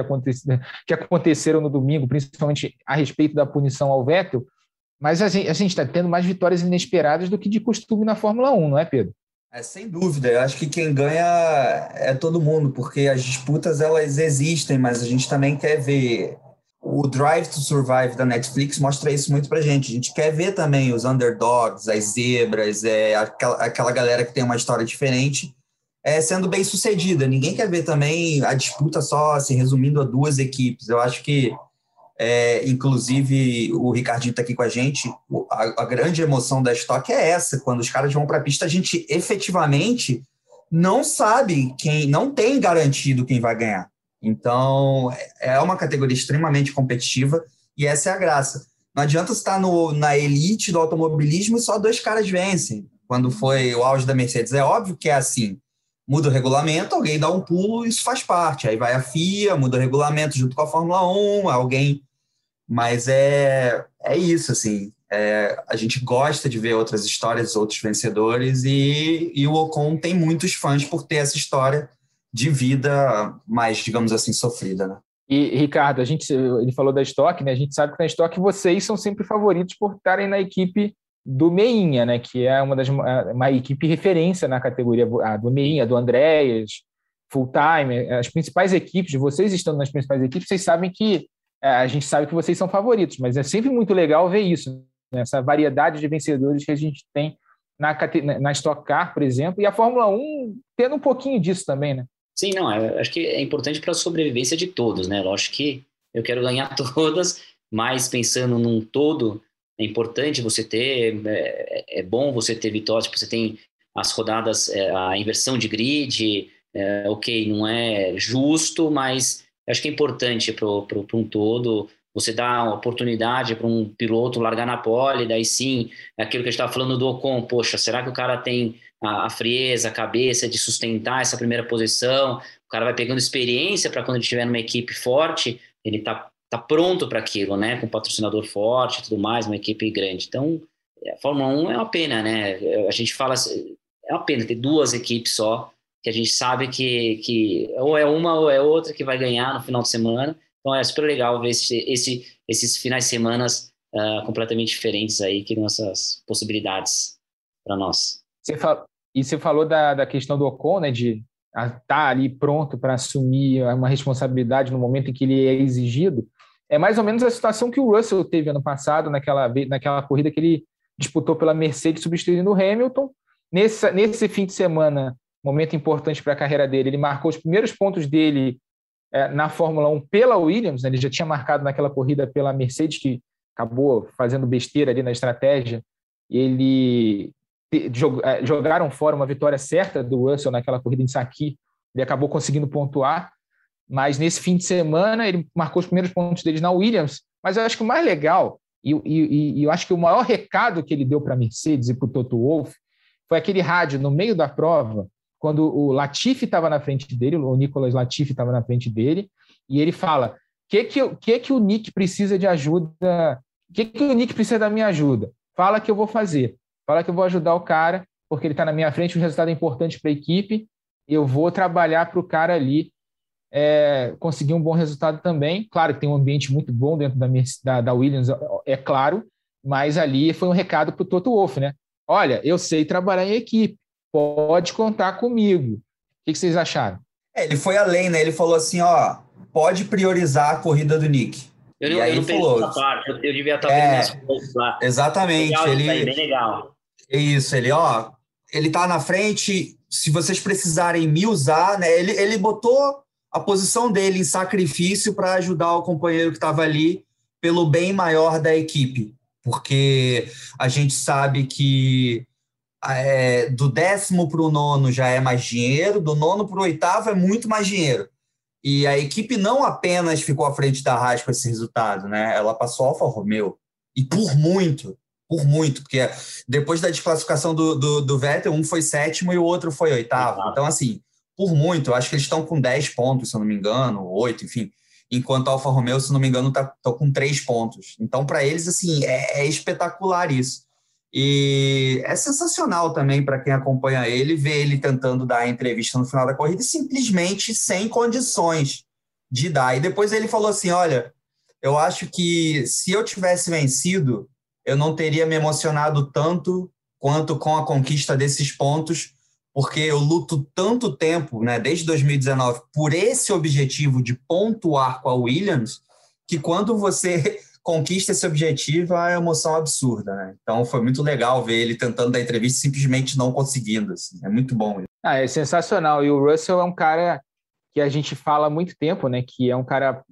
que aconteceram no domingo, principalmente a respeito da punição ao Vettel, mas a gente está tendo mais vitórias inesperadas do que de costume na Fórmula 1, não é, Pedro? É, sem dúvida, eu acho que quem ganha é todo mundo, porque as disputas elas existem, mas a gente também quer ver o Drive to Survive da Netflix mostra isso muito pra gente. A gente quer ver também os underdogs, as zebras, é, aquela, aquela galera que tem uma história diferente é, sendo bem sucedida. Ninguém quer ver também a disputa só se resumindo a duas equipes. Eu acho que, é, inclusive, o Ricardinho está aqui com a gente. A, a, grande emoção da Stock é essa: quando os caras vão para a pista, a gente efetivamente não sabe quem, não tem garantido quem vai ganhar. Então, é uma categoria extremamente competitiva e essa é a graça. Não adianta estar no, na elite do automobilismo e só dois caras vencem. Quando foi o auge da Mercedes, é óbvio que é assim muda o regulamento, alguém dá um pulo, isso faz parte. Aí vai a FIA, muda o regulamento junto com a Fórmula 1, alguém. Mas é, é isso, assim. É, a gente gosta de ver outras histórias, outros vencedores, e, e o Ocon tem muitos fãs por ter essa história de vida mais, digamos assim, sofrida, né? E, Ricardo, a gente, ele falou da Stock, né? A gente sabe que na Stock vocês são sempre favoritos por estarem na equipe do Meinha, né, que é uma das uma equipe referência na categoria a do Meinha, do Andréas, Full Time, as principais equipes, vocês estando nas principais equipes, vocês sabem que é, a gente sabe que vocês são favoritos, mas é sempre muito legal ver isso, né, essa variedade de vencedores que a gente tem na, na Stock Car, por exemplo, e a Fórmula 1 tendo um pouquinho disso também, né? Sim, não, acho que é importante para a sobrevivência de todos, né? Lógico que eu quero ganhar <laughs> todas, mas pensando num todo, é importante você ter, é, é bom você ter vitórias, tipo, você tem as rodadas, é, a inversão de grid, é, ok, não é justo, mas acho que é importante para um todo. Você dá uma oportunidade para um piloto largar na pole, daí sim, é aquilo que a gente estava falando do Ocon, poxa, será que o cara tem a, a, frieza, a cabeça de sustentar essa primeira posição? O cara vai pegando experiência para quando ele estiver numa equipe forte, ele está tá pronto para aquilo, né? Com um patrocinador forte e tudo mais, uma equipe grande. Então, a Fórmula 1 é uma pena, né? A gente fala, é uma pena ter duas equipes só, que a gente sabe que, que ou é uma ou é outra que vai ganhar no final de semana. Então é super legal ver esse, esse esses finais de semana uh, completamente diferentes aí, que nossas possibilidades para nós. Você fala, e você falou da, da questão do Ocon, né? De estar tá ali pronto para assumir uma responsabilidade no momento em que ele é exigido. É mais ou menos a situação que o Russell teve ano passado, naquela, naquela corrida que ele disputou pela Mercedes substituindo o Hamilton. Nesse, nesse fim de semana, momento importante para a carreira dele, ele marcou os primeiros pontos dele é, na Fórmula 1 pela Williams, né? ele já tinha marcado naquela corrida pela Mercedes, que acabou fazendo besteira ali na estratégia. Ele é, jogaram fora uma vitória certa do Russell naquela corrida em Saki, ele acabou conseguindo pontuar, mas nesse fim de semana ele marcou os primeiros pontos dele na Williams. Mas eu acho que o mais legal, e, e, e eu acho que o maior recado que ele deu para a Mercedes e para o Toto Wolff foi aquele rádio no meio da prova, quando o Latifi estava na frente dele, o Nicolas Latifi estava na frente dele, e ele fala: que que, que que o Nick precisa de ajuda? que que o Nick precisa da minha ajuda? Fala que eu vou fazer. Fala que eu vou ajudar o cara, porque ele está na minha frente, o resultado é importante para a equipe. Eu vou trabalhar para o cara ali é, conseguir um bom resultado também. Claro que tem um ambiente muito bom dentro da, da, da Williams, é claro, mas ali foi um recado para o Toto Wolff, né? olha, eu sei trabalhar em equipe, pode contar comigo. O que vocês acharam? É, ele foi além, né? Ele falou assim, ó, pode priorizar a corrida do Nick. Eu, não, eu não falou, essa parte, eu, eu devia estar é, vendo lá. Exatamente. Legal, ele, aí, bem legal. É isso, ele, ó, ele tá na frente, se vocês precisarem me usar, né? Ele, ele botou a posição dele em sacrifício para ajudar o companheiro que estava ali pelo bem maior da equipe, porque a gente sabe que é, do décimo para o nono já é mais dinheiro, do nono para o oitavo é muito mais dinheiro. E a equipe não apenas ficou à frente da Haas com esse resultado, né? Ela passou Alfa Romeo. E por muito, por muito, porque depois da desclassificação do, do, do Vettel, um foi sétimo e o outro foi oitavo. Então, assim, por muito, acho que eles estão com 10 pontos, se eu não me engano, 8, enfim. Enquanto a Alfa Romeo, se eu não me engano, está com 3 pontos. Então, para eles, assim, é, é espetacular isso. E é sensacional também para quem acompanha ele ver ele tentando dar a entrevista no final da corrida simplesmente sem condições de dar. E depois ele falou assim: Olha, eu acho que se eu tivesse vencido, eu não teria me emocionado tanto quanto com a conquista desses pontos, porque eu luto tanto tempo, né, desde 2019, por esse objetivo de pontuar com a Williams, que quando você conquista esse objetivo, é uma emoção absurda, né? Então foi muito legal ver ele tentando dar entrevista simplesmente não conseguindo. Assim. É muito bom. Ah, é sensacional. E o Russell é um cara que a gente fala há muito tempo, né? Que é um cara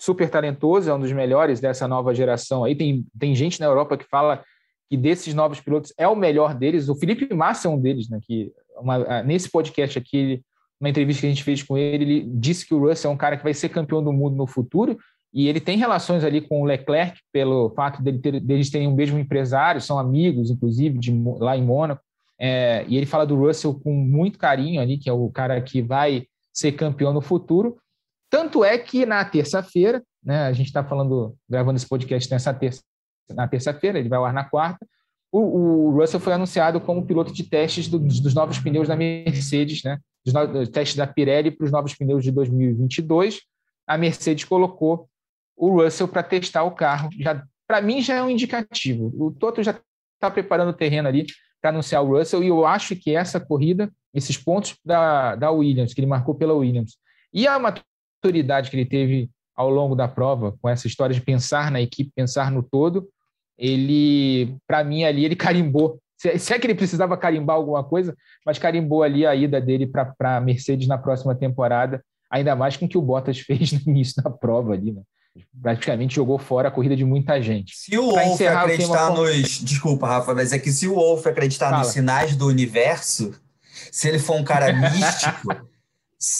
super talentoso, é um dos melhores dessa nova geração. Aí tem, tem gente na Europa que fala que desses novos pilotos é o melhor deles. O Felipe Massa é um deles, né? Que uma, nesse podcast aqui, uma entrevista que a gente fez com ele, ele disse que o Russell é um cara que vai ser campeão do mundo no futuro e ele tem relações ali com o Leclerc, pelo fato dele ter, deles terem um mesmo empresário, são amigos, inclusive, de, lá em Mônaco. É, e ele fala do Russell com muito carinho ali, que é o cara que vai ser campeão no futuro. Tanto é que na terça-feira, né, a gente está falando, gravando esse podcast nessa terça, na terça-feira, ele vai ao ar na quarta. O, o, Russell foi anunciado como piloto de testes do, dos novos pneus da Mercedes, né, dos, dos testes da Pirelli para os novos pneus de 2022. A Mercedes colocou o Russell para testar o carro. Já para mim já é um indicativo. O Toto já está preparando o terreno ali para anunciar o Russell e eu acho que essa corrida, esses pontos da, da Williams que ele marcou pela Williams e a maturidade que ele teve ao longo da prova com essa história de pensar na equipe, pensar no todo, ele para mim ali ele carimbou se é que ele precisava carimbar alguma coisa, mas carimbou ali a ida dele para a Mercedes na próxima temporada, ainda mais com o que o Bottas <laughs> fez no início da prova ali, né? Praticamente jogou fora a corrida de muita gente. Se o Wolf acreditar nos. Desculpa, Rafa, mas é que se o Wolf acreditar Fala. nos sinais do universo, se ele for um cara <laughs> místico,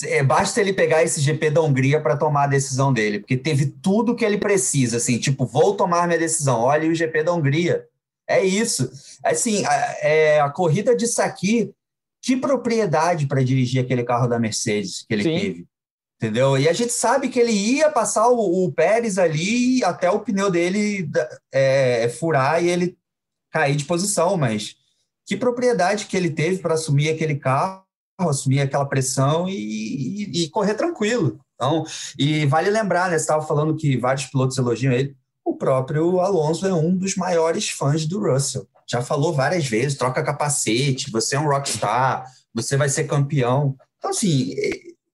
é, basta ele pegar esse GP da Hungria para tomar a decisão dele, porque teve tudo que ele precisa, assim, tipo, vou tomar minha decisão, olha o GP da Hungria. É isso. Assim, a, é, a corrida de Saki, que propriedade para dirigir aquele carro da Mercedes que ele Sim. teve entendeu? E a gente sabe que ele ia passar o, o Pérez ali até o pneu dele é, furar e ele cair de posição, mas que propriedade que ele teve para assumir aquele carro, assumir aquela pressão e, e, e, correr tranquilo. Então, e vale lembrar, né? Você estava falando que vários pilotos elogiam ele. O próprio Alonso é um dos maiores fãs do Russell. Já falou várias vezes: troca capacete, você é um rockstar, você vai ser campeão. Então, assim,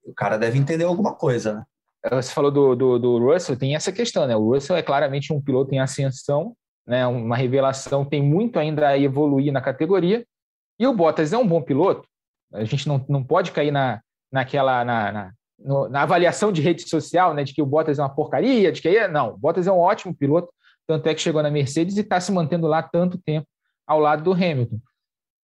o cara deve entender alguma coisa, né? Você falou do, do, do, Russell, tem essa questão, né? O Russell é claramente um piloto em ascensão, né? uma revelação, tem muito ainda a evoluir na categoria. E o Bottas é um bom piloto. A gente não, não pode cair na, naquela na, na, no, na avaliação de rede social, né? De que o Bottas é uma porcaria, de que é. Não, o Bottas é um ótimo piloto, tanto é que chegou na Mercedes e está se mantendo lá tanto tempo ao lado do Hamilton.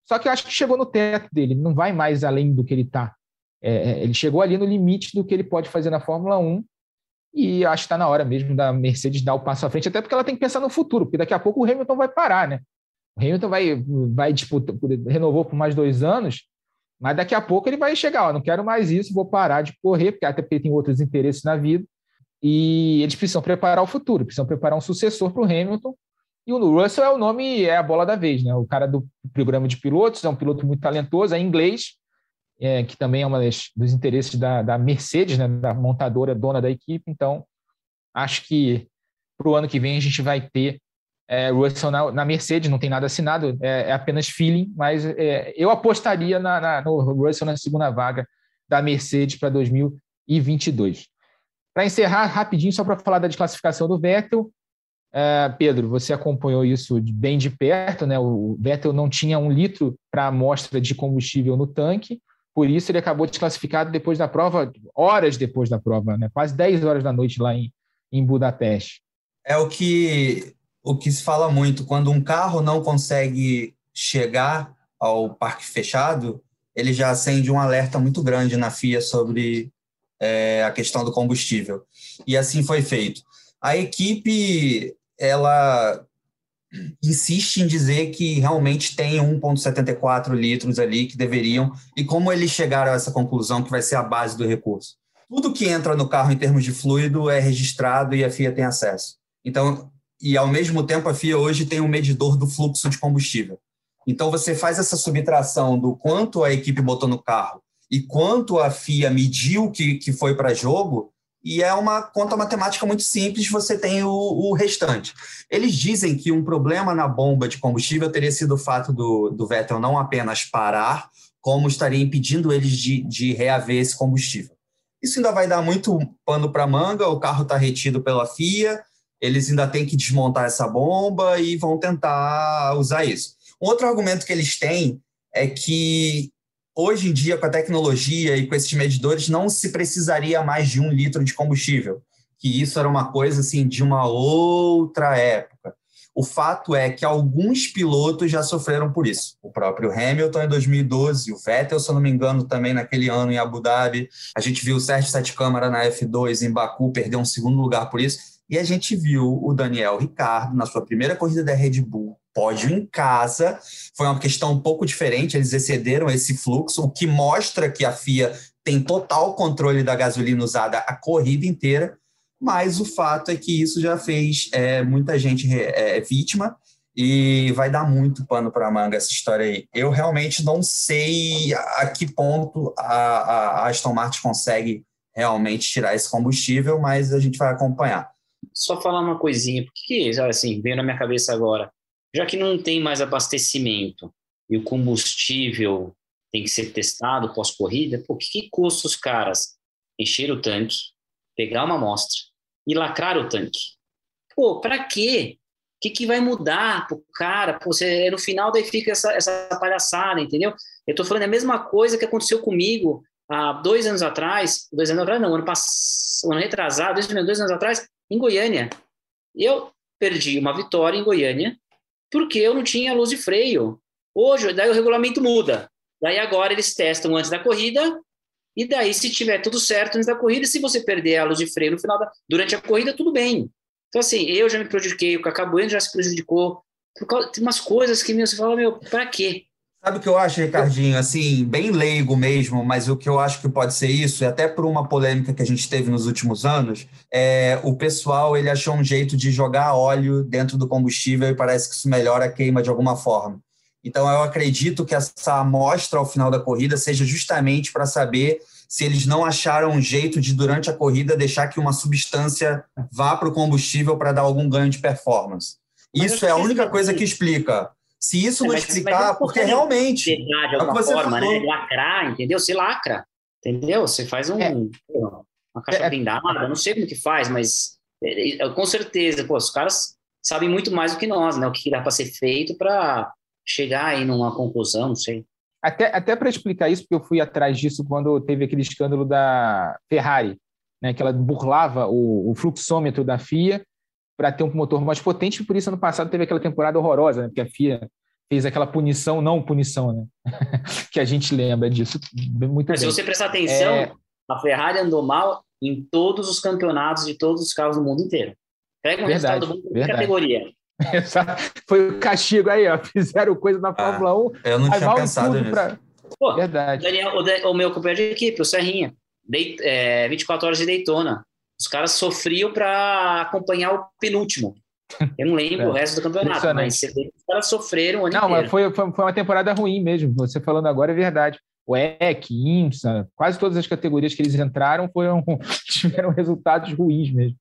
Só que eu acho que chegou no teto dele, não vai mais além do que ele está. É, é, ele chegou ali no limite do que ele pode fazer na Fórmula 1 e acho que está na hora mesmo da Mercedes dar o passo à frente, até porque ela tem que pensar no futuro, porque daqui a pouco o Hamilton vai parar, né? O Hamilton vai, vai disputar, renovou por mais dois anos, mas daqui a pouco ele vai chegar, ó, não quero mais isso, vou parar de correr, porque até porque tem outros interesses na vida, e eles precisam preparar o futuro, precisam preparar um sucessor para o Hamilton, e o Russell é o nome, é a bola da vez, né? O cara do programa de pilotos, é um piloto muito talentoso, é inglês, é, que também é um dos interesses da, da Mercedes, né, da montadora dona da equipe. Então, acho que para o ano que vem a gente vai ter É, Russell na, na, Mercedes não tem nada assinado, é, é apenas feeling, mas é, eu apostaria na, na, no Russell na segunda vaga da Mercedes para 2022. Para encerrar rapidinho, só para falar da desclassificação do Vettel, é, Pedro, você acompanhou isso bem de perto, né? O Vettel não tinha um litro para amostra de combustível no tanque, por isso ele acabou desclassificado depois da prova, horas depois da prova, né? Quase 10 horas da noite lá em, em Budapeste. É o que o que se fala muito, quando um carro não consegue chegar ao parque fechado, ele já acende um alerta muito grande na FIA sobre é, a questão do combustível. E assim foi feito. A equipe ela insiste em dizer que realmente tem 1,74 litros ali que deveriam, e como eles chegaram a essa conclusão que vai ser a base do recurso. Tudo que entra no carro em termos de fluido é registrado e a FIA tem acesso. Então, e ao mesmo tempo a FIA hoje tem um medidor do fluxo de combustível. Então você faz essa subtração do quanto a equipe botou no carro e quanto a FIA mediu que, que foi para jogo, e é uma conta matemática muito simples, você tem o, o, restante. Eles dizem que um problema na bomba de combustível teria sido o fato do, do Vettel não apenas parar, como estaria impedindo eles de, de reaver esse combustível. Isso ainda vai dar muito pano para manga, o carro está retido pela FIA, eles ainda têm que desmontar essa bomba e vão tentar usar isso. Um outro argumento que eles têm é que hoje em dia, com a tecnologia e com esses medidores, não se precisaria mais de um litro de combustível, que isso era uma coisa assim de uma outra época. O fato é que alguns pilotos já sofreram por isso. O próprio Hamilton em 2012, o Vettel, se eu não me engano, também naquele ano em Abu Dhabi. A gente viu o Sérgio Sete Câmara na F2 em Baku perder um segundo lugar por isso. E a gente viu o Daniel Ricardo, na sua primeira corrida da Red Bull, pódio em casa. Foi uma questão um pouco diferente, eles excederam esse fluxo, o que mostra que a FIA tem total controle da gasolina usada a corrida inteira, mas o fato é que isso já fez é, muita gente é, vítima e vai dar muito pano para manga essa história aí. Eu realmente não sei a que ponto a, a Aston Martin consegue realmente tirar esse combustível, mas a gente vai acompanhar só falar uma coisinha, porque assim, veio na minha cabeça agora, já que não tem mais abastecimento e o combustível tem que ser testado pós-corrida, por que, custa os caras encher o tanque, pegar uma amostra e lacrar o tanque? Pô, para quê? O que, que vai mudar pro cara? Pô, você, no final daí fica essa, essa palhaçada, entendeu? Eu tô falando a mesma coisa que aconteceu comigo há dois anos atrás, dois anos atrás não, ano passado, ano retrasado, dois, dois anos atrás, em Goiânia. Eu perdi uma vitória em Goiânia porque eu não tinha luz de freio. Hoje, daí o regulamento muda. Daí agora eles testam antes da corrida e daí se tiver tudo certo antes da corrida, se você perder a luz de freio no final da, durante a corrida, tudo bem. Então assim, eu já me prejudiquei, o Cacá Bueno já se prejudicou. Por causa, tem umas coisas que meu, você fala, meu, para quê? Sabe o que eu acho, Ricardinho? Assim, bem leigo mesmo, mas o que eu acho que pode ser isso, e até por uma polêmica que a gente teve nos últimos anos, é o pessoal ele achou um jeito de jogar óleo dentro do combustível e parece que isso melhora a queima de alguma forma. Então, eu acredito que essa amostra ao final da corrida seja justamente para saber se eles não acharam um jeito de, durante a corrida, deixar que uma substância vá para o combustível para dar algum ganho de performance. Isso é a única coisa que explica se isso é, não mas, explicar, mas porque realmente. De alguma forma, né? Lacrar, entendeu? Você lacra, entendeu? Você faz um, é. uma caixa é. blindada, não sei como que faz, mas é, é, com certeza, pô, os caras sabem muito mais do que nós, né? O que dá para ser feito para chegar aí numa conclusão, não sei. Até, até para explicar isso, porque eu fui atrás disso quando teve aquele escândalo da Ferrari, né, que ela burlava o, o fluxômetro da FIA para ter um motor mais potente, por isso ano passado teve aquela temporada horrorosa, né? Porque a FIA fez aquela punição, não punição, né? <laughs> que a gente lembra disso muito Mas bem. Se você prestar atenção, é... a Ferrari andou mal em todos os campeonatos de todos os carros do mundo inteiro. Pega um verdade, resultado bom em categoria. <laughs> Foi o castigo aí, ó. Fizeram coisa na ah, Fórmula ah, 1. Eu não tinha pensado nisso. Pra... Pô, verdade. Daniel, o, o, meu companheiro de equipe, o Serrinha, de, é, 24 horas de Daytona. Os caras sofriam para acompanhar o penúltimo. Eu não lembro <laughs> é. o resto do campeonato, mas os caras sofreram o ano Não, inteiro. mas foi, foi, foi, uma temporada ruim mesmo. Você falando agora é verdade. O EC, IMSA, quase todas as categorias que eles entraram foram, <laughs> tiveram resultados ruins mesmo.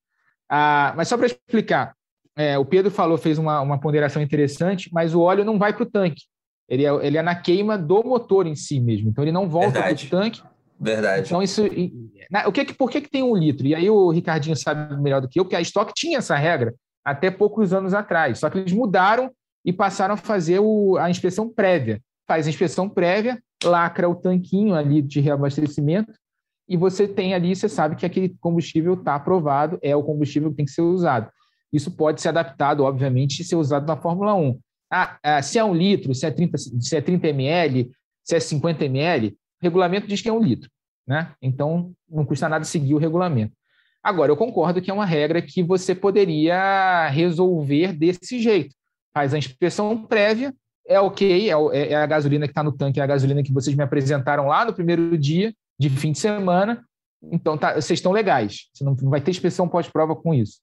Ah, mas só para explicar, é, o Pedro falou, fez uma, uma ponderação interessante, mas o óleo não vai para o tanque. Ele é, ele é na queima do motor em si mesmo. Então ele não volta para o tanque. Verdade. Então isso. Na, o que, por que, que tem um litro? E aí o Ricardinho sabe melhor do que eu, porque a Stock tinha essa regra até poucos anos atrás. Só que eles mudaram e passaram a fazer o, a inspeção prévia. Faz a inspeção prévia, lacra o tanquinho ali de reabastecimento e você tem ali, você sabe que aquele combustível está aprovado, é o combustível que tem que ser usado. Isso pode ser adaptado, obviamente, e ser usado na Fórmula 1. Ah, ah, se é um litro, se é 30, se é 30 ml, se é 50 ml, regulamento diz que é um litro. Né? Então, não custa nada seguir o regulamento. Agora, eu concordo que é uma regra que você poderia resolver desse jeito. Faz a inspeção prévia, é ok, é, é, é a gasolina que está no tanque, é a gasolina que vocês me apresentaram lá no primeiro dia de fim de semana, então tá, vocês estão legais. Você não, não vai ter inspeção pós-prova com isso.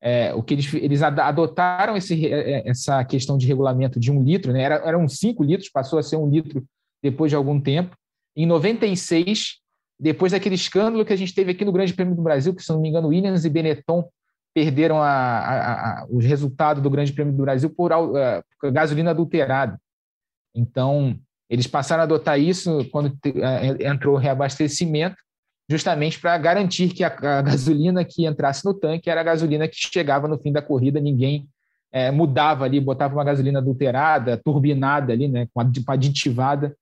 É, o que eles, eles adotaram esse, é, é, essa questão de regulamento de um litro, né? Era, eram cinco litros, passou a ser um litro depois de algum tempo. Em 96, depois daquele escândalo que a gente teve aqui no Grande Prêmio do Brasil, que, se não me engano, Williams e Benetton perderam a, a, a, do Grande Prêmio do Brasil por, por gasolina adulterada. Então, eles passaram a adotar isso quando entrou o reabastecimento justamente para garantir que a, gasolina que entrasse no tanque era a gasolina que chegava no fim da corrida, ninguém é, mudava ali, botava uma gasolina adulterada, turbinada ali, né, com aditivada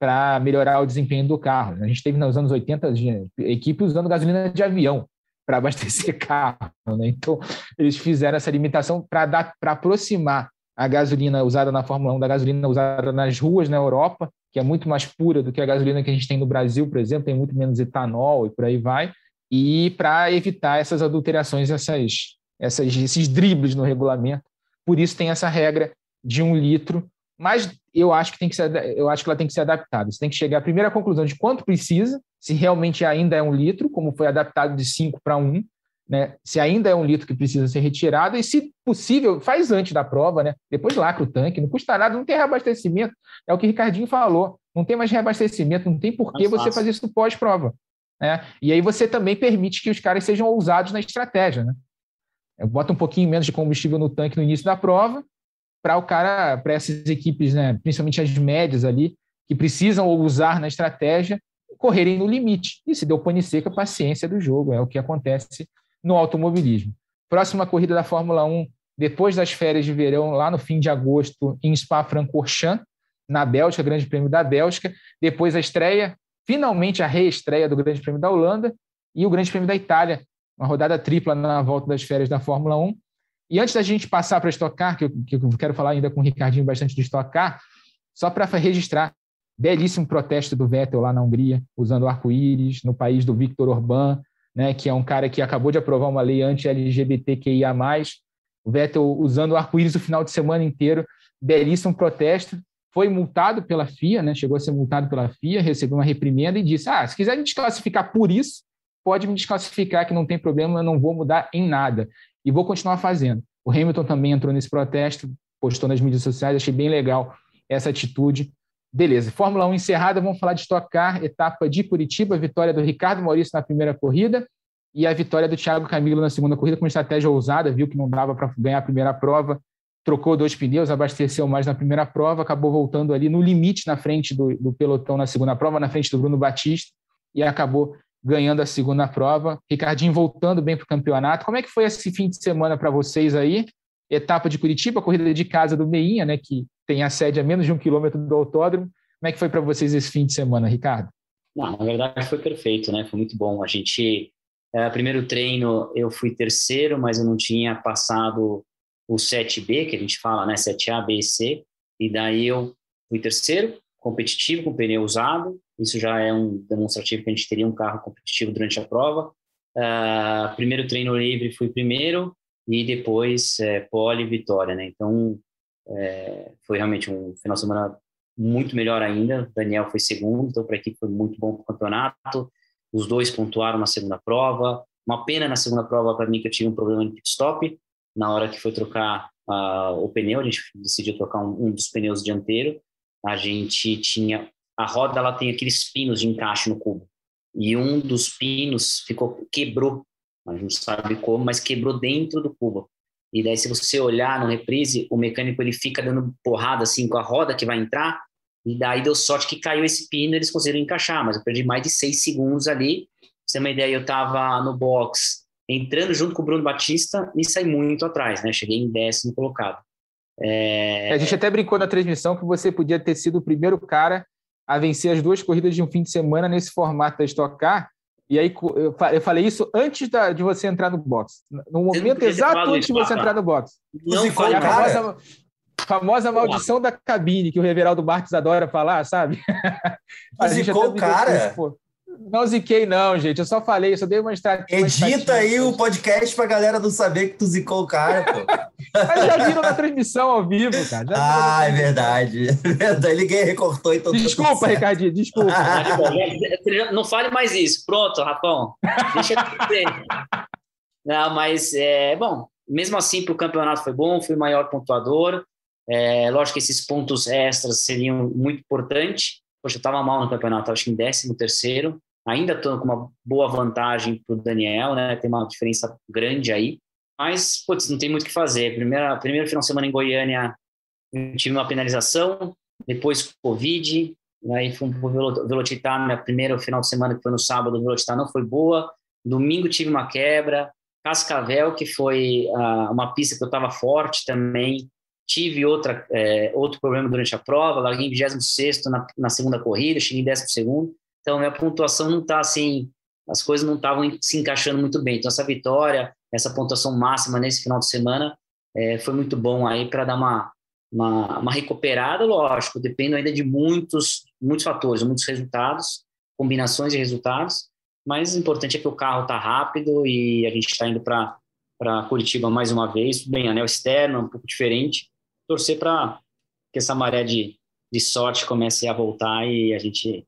para melhorar o desempenho do carro. A gente teve nos anos 80 equipe usando gasolina de avião para abastecer <laughs> carro, né? Então, eles fizeram essa limitação para aproximar a gasolina usada na Fórmula 1 da gasolina usada nas ruas na Europa, que é muito mais pura do que a gasolina que a gente tem no Brasil, por exemplo, tem muito menos etanol e por aí vai, e para evitar essas adulterações, essas, essas, esses dribles no regulamento. Por isso tem essa regra de um litro, mas eu acho que tem que ser, eu acho que ela tem que ser adaptada. Você tem que chegar à primeira conclusão de quanto precisa, se realmente ainda é um litro, como foi adaptado de 5 para 1, né? Se ainda é um litro que precisa ser retirado, e se possível, faz antes da prova, né? Depois lacra o tanque, não custa nada, não tem reabastecimento. É o que o Ricardinho falou. Não tem mais reabastecimento, não tem por que você fazer isso pós-prova. Né? E aí você também permite que os caras sejam ousados na estratégia. Né? Bota um pouquinho menos de combustível no tanque no início da prova, para o cara, para essas equipes, né, principalmente as médias ali, que precisam usar na estratégia, correrem no limite. E se deu pane seca, paciência do jogo, é o que acontece no automobilismo. Próxima corrida da Fórmula 1, depois das férias de verão, lá no fim de agosto, em Spa-Francorchamps, na Bélgica, Grande Prêmio da Bélgica. Depois a estreia, finalmente a reestreia do Grande Prêmio da Holanda e o Grande Prêmio da Itália, uma rodada tripla na volta das férias da Fórmula 1. E antes da gente passar para a Stock Car, que eu, que eu quero falar ainda com o Ricardinho bastante de Stock Car, só para registrar, belíssimo protesto do Vettel lá na Hungria, usando arco-íris, no país do Victor Orbán, né, que é um cara que acabou de aprovar uma lei anti-LGBTQIA+, o Vettel usando arco-íris o final de semana inteiro, belíssimo protesto, foi multado pela FIA, né, chegou a ser multado pela FIA, recebeu uma reprimenda e disse, ah, se quiser me desclassificar por isso, pode me desclassificar que não tem problema, eu não vou mudar em nada, e vou continuar fazendo. O Hamilton também entrou nesse protesto, postou nas mídias sociais, achei bem legal essa atitude. Beleza, Fórmula 1 encerrada, vamos falar de Stock Car, etapa de Curitiba, vitória do Ricardo Maurício na primeira corrida e a vitória do Thiago Camilo na segunda corrida com estratégia ousada, viu que não dava para ganhar a primeira prova, trocou dois pneus, abasteceu mais na primeira prova, acabou voltando ali no limite na frente do, do pelotão na segunda prova, na frente do Bruno Batista e acabou ganhando a segunda prova. Ricardinho voltando bem para o campeonato. Como é que foi esse fim de semana para vocês aí? Etapa de Curitiba, corrida de casa do Meinha, né, que tem a sede a menos de um quilômetro do autódromo. Como é que foi para vocês esse fim de semana, Ricardo? Não, na verdade foi perfeito, né? Foi muito bom. A gente, é, primeiro treino eu fui terceiro, mas eu não tinha passado o 7B, que a gente fala, né? 7A, B e C. E daí eu fui terceiro, competitivo, com pneu usado. Isso já é um demonstrativo que a gente teria um carro competitivo durante a prova. Uh, primeiro treino livre fui primeiro e depois é, pole vitória, né? Então é, foi realmente um final de semana muito melhor ainda. Daniel foi segundo, então para a equipe foi muito bom para o campeonato. Os dois pontuaram na segunda prova. Uma pena na segunda prova para mim que eu tive um problema de pit stop. Na hora que foi trocar uh, o pneu, a gente decidiu trocar um, um, dos pneus dianteiro. A gente tinha a roda, ela tem aqueles pinos de encaixe no cubo e um dos pinos ficou quebrou. A gente não sabe como, mas quebrou dentro do cubo. E daí, se você olhar no reprise, o mecânico ele fica dando porrada assim com a roda que vai entrar. E daí deu sorte que caiu esse pino, eles conseguiram encaixar, mas eu perdi mais de seis segundos ali. Pra você ter uma ideia, eu estava no box entrando junto com o Bruno Batista e saí muito atrás, né? Cheguei em décimo colocado. É... A gente até brincou na transmissão que você podia ter sido o primeiro cara a vencer as duas corridas de um fim de semana nesse formato da Stock Car. E aí eu falei isso antes da, de você entrar no box. No momento exato antes de você entrar no box. Não foi a famosa, famosa maldição da cabine que o Reveraldo Marques adora falar, sabe? <laughs> gente o cara. Isso, não ziquei, não, gente. Eu só falei, só dei uma estratégia. Edita aí o podcast pra galera não saber que tu zicou o cara, pô. Mas já viram na transmissão ao vivo, cara. Já ah, é verdade. Daí ninguém recortou, então. Desculpa, Ricardinho, desculpa. <laughs> não fale mais isso. Pronto, Rapão. Deixa eu. Não, mas, é, bom, mesmo assim, para o campeonato foi bom, fui o maior pontuador. É, lógico que esses pontos extras seriam muito importantes. Poxa, eu estava mal no campeonato, acho que em 13 terceiro. Ainda estou com uma boa vantagem para o Daniel, né? Tem uma diferença grande aí. Mas, putz, não tem muito o que fazer. Primeira, primeiro final de semana em Goiânia, tive uma penalização, depois Covid, aí fui para o Velocitar, minha primeira final de semana, que foi no sábado, o Velocitar não foi boa. Domingo tive uma quebra. Cascavel, que foi uh, uma pista que eu estava forte também, tive outra, é, outro problema durante a prova, larguei em 26 na, na segunda corrida, cheguei em 12 segundo, então minha pontuação não está assim, as coisas não estavam se encaixando muito bem, então essa vitória, essa pontuação máxima nesse final de semana é, foi muito bom aí para dar uma, uma, uma, recuperada, lógico, depende ainda de muitos, muitos fatores, muitos resultados, combinações de resultados, mas o importante é que o carro está rápido e a gente está indo para para Curitiba mais uma vez, bem, anel externo, um pouco diferente, torcer para que essa maré de, de sorte comece a voltar e a gente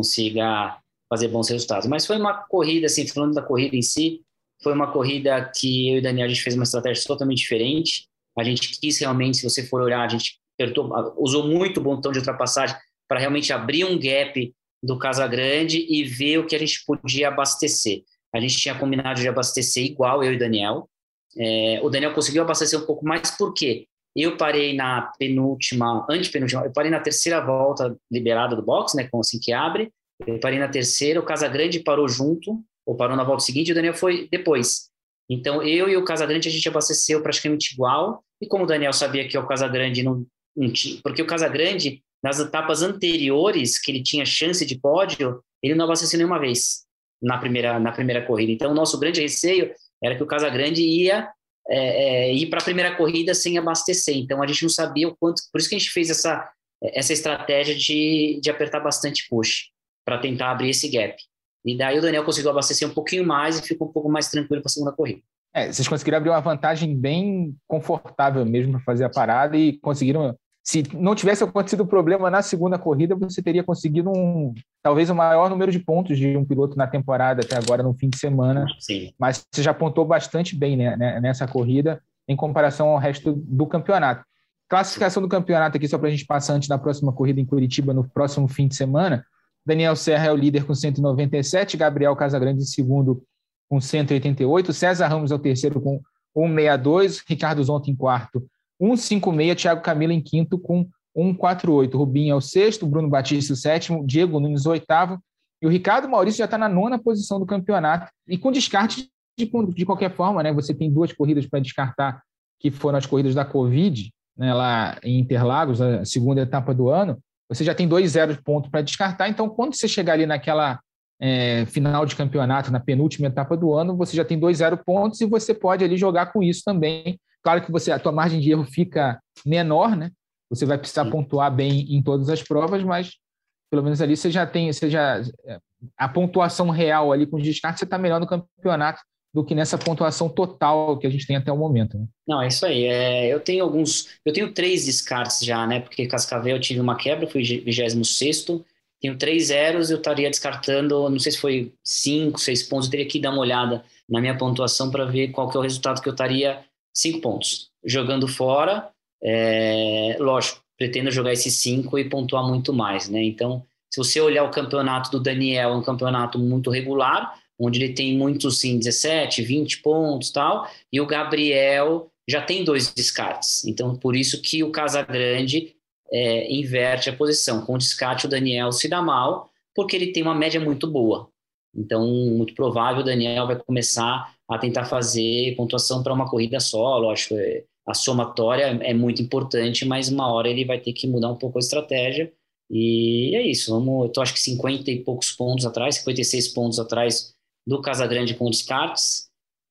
consiga fazer bons resultados. Mas foi uma corrida, assim, falando da corrida em si, foi uma corrida que eu e Daniel a gente fez uma estratégia totalmente diferente. A gente quis realmente, se você for olhar, a gente apertou, usou muito o botão de ultrapassagem para realmente abrir um gap do Casa Grande e ver o que a gente podia abastecer. A gente tinha combinado de abastecer igual eu e Daniel. É, o Daniel conseguiu abastecer um pouco mais, por quê? Eu parei na penúltima, antepenúltima, eu parei na terceira volta liberada do box, né, com assim que abre. Eu parei na terceira, o Casagrande parou junto, ou parou na volta seguinte, e o Daniel foi depois. Então, eu e o Casagrande, a gente abasteceu praticamente igual, e como o Daniel sabia que o Casagrande não, não tinha, porque o Casagrande, nas etapas anteriores, que ele tinha chance de pódio, ele não abasteceu nenhuma vez na primeira, na primeira corrida. Então, o nosso grande receio era que o Casagrande ia é, é, ir para a primeira corrida sem abastecer. Então a gente não sabia o quanto. Por isso que a gente fez essa, essa estratégia de, de apertar bastante push para tentar abrir esse gap. E daí o Daniel conseguiu abastecer um pouquinho mais e ficou um pouco mais tranquilo para a segunda corrida. É, vocês conseguiram abrir uma vantagem bem confortável mesmo para fazer a parada e conseguiram se não tivesse acontecido o problema na segunda corrida, você teria conseguido um, talvez o maior número de pontos de um piloto na temporada até agora no fim de semana. Sim. Mas você já pontou bastante bem né, né nessa corrida em comparação ao resto do campeonato. Classificação do campeonato aqui, só para a gente passar antes da próxima corrida em Curitiba, no próximo fim de semana. Daniel Serra é o líder com 197, Gabriel Casagrande em segundo com 188, César Ramos é o terceiro com 162, Ricardo Zonta em quarto 156, Thiago Camilo em quinto com 148. Rubinho é o sexto, Bruno Batista o sétimo, Diego Nunes o oitavo. E o Ricardo Maurício já está na nona posição do campeonato. E com descarte de, de qualquer forma, né? Você tem duas corridas para descartar, que foram as corridas da Covid, né, lá em Interlagos, a segunda etapa do ano. Você já tem dois zeros pontos para descartar. Então, quando você chegar ali naquela é, final de campeonato, na penúltima etapa do ano, você já tem dois zero pontos e você pode ali jogar com isso também Claro que você a tua margem de erro fica menor, né? Você vai precisar Sim. pontuar bem em todas as provas, mas pelo menos ali você já tem, você já a pontuação real ali com os descartes você está melhor no campeonato do que nessa pontuação total que a gente tem até o momento. Né? Não, é isso aí. É, eu tenho alguns, eu tenho três descartes já, né? Porque Cascavel eu tive uma quebra, fui 26 tenho três zeros, eu estaria descartando, não sei se foi cinco, seis pontos, eu teria que dar uma olhada na minha pontuação para ver qual que é o resultado que eu estaria cinco pontos. Jogando fora, é, lógico, pretendo jogar esses cinco e pontuar muito mais, né? Então, se você olhar o campeonato do Daniel, é um campeonato muito regular, onde ele tem muitos, sim, 17, 20 pontos tal, e o Gabriel já tem dois descartes. Então, por isso que o Casagrande é, inverte a posição. Com o descarte, o Daniel se dá mal, porque ele tem uma média muito boa. Então, muito provável o Daniel vai começar a tentar fazer pontuação para uma corrida solo. Acho que a somatória é muito importante, mas uma hora ele vai ter que mudar um pouco a estratégia. E é isso. Vamos, eu tô, acho que 50 e poucos pontos atrás, 56 pontos atrás do Casagrande com descartes.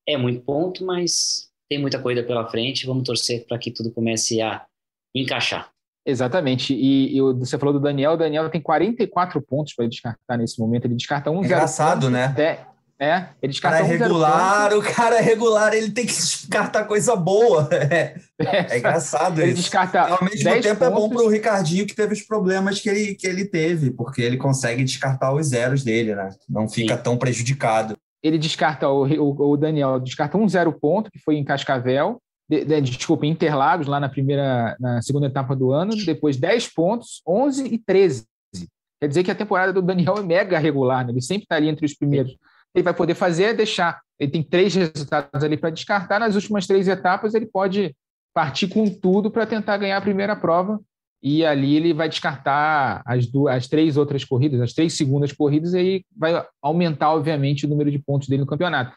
É muito ponto, mas tem muita corrida pela frente. Vamos torcer para que tudo comece a encaixar. Exatamente. E, e, você falou do Daniel. O Daniel tem 44 pontos para descartar nesse momento. Ele descarta um. É engraçado, ponto, né? é, ele descarta cara um regular, o cara é regular, ele tem que descartar coisa boa. É, <laughs> é, é engraçado ele isso. Descarta Ao mesmo tempo, pontos. é bom para o Ricardinho que teve os problemas que ele, que ele teve, porque ele consegue descartar os zeros dele, né? Não fica Sim. tão prejudicado. Ele descarta, o, o, o Daniel descarta um zero ponto, que foi em Cascavel, de, de, desculpa, Interlagos, lá na primeira, na segunda etapa do ano, depois 10 pontos, 11 e 13. Quer dizer que a temporada do Daniel é mega regular, né? ele sempre está ali entre os primeiros. Ele vai poder fazer é deixar. Ele tem três resultados ali para descartar. Nas últimas três etapas, ele pode partir com tudo para tentar ganhar a primeira prova. E ali ele vai descartar as, duas, as três outras corridas, as três segundas corridas, e aí vai aumentar, obviamente, o número de pontos dele no campeonato.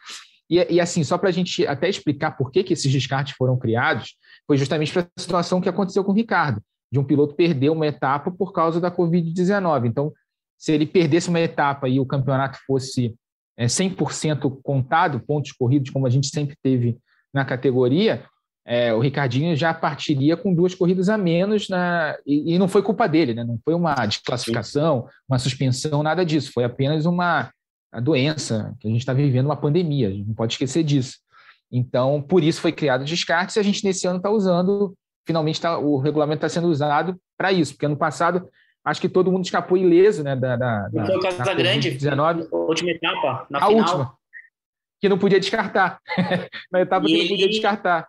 E, e assim, só para a gente até explicar por que, que esses descartes foram criados, foi justamente para a situação que aconteceu com o Ricardo, de um piloto perder uma etapa por causa da Covid-19. Então, se ele perdesse uma etapa e o campeonato fosse é, 100% contado, pontos corridos, como a gente sempre teve na categoria, é, o Ricardinho já partiria com duas corridas a menos, na, e, e, não foi culpa dele, né? não foi uma desclassificação, uma suspensão, nada disso, foi apenas uma a doença, que a gente está vivendo uma pandemia, a gente não pode esquecer disso. Então, por isso foi criado o descarte e a gente nesse ano está usando, finalmente tá, o regulamento está sendo usado para isso, porque ano passado acho que todo mundo escapou ileso, né, da, da, da, foi o Casa da Grande, 19. última etapa, na a final. última, que não podia descartar, <laughs> na etapa e que não podia descartar.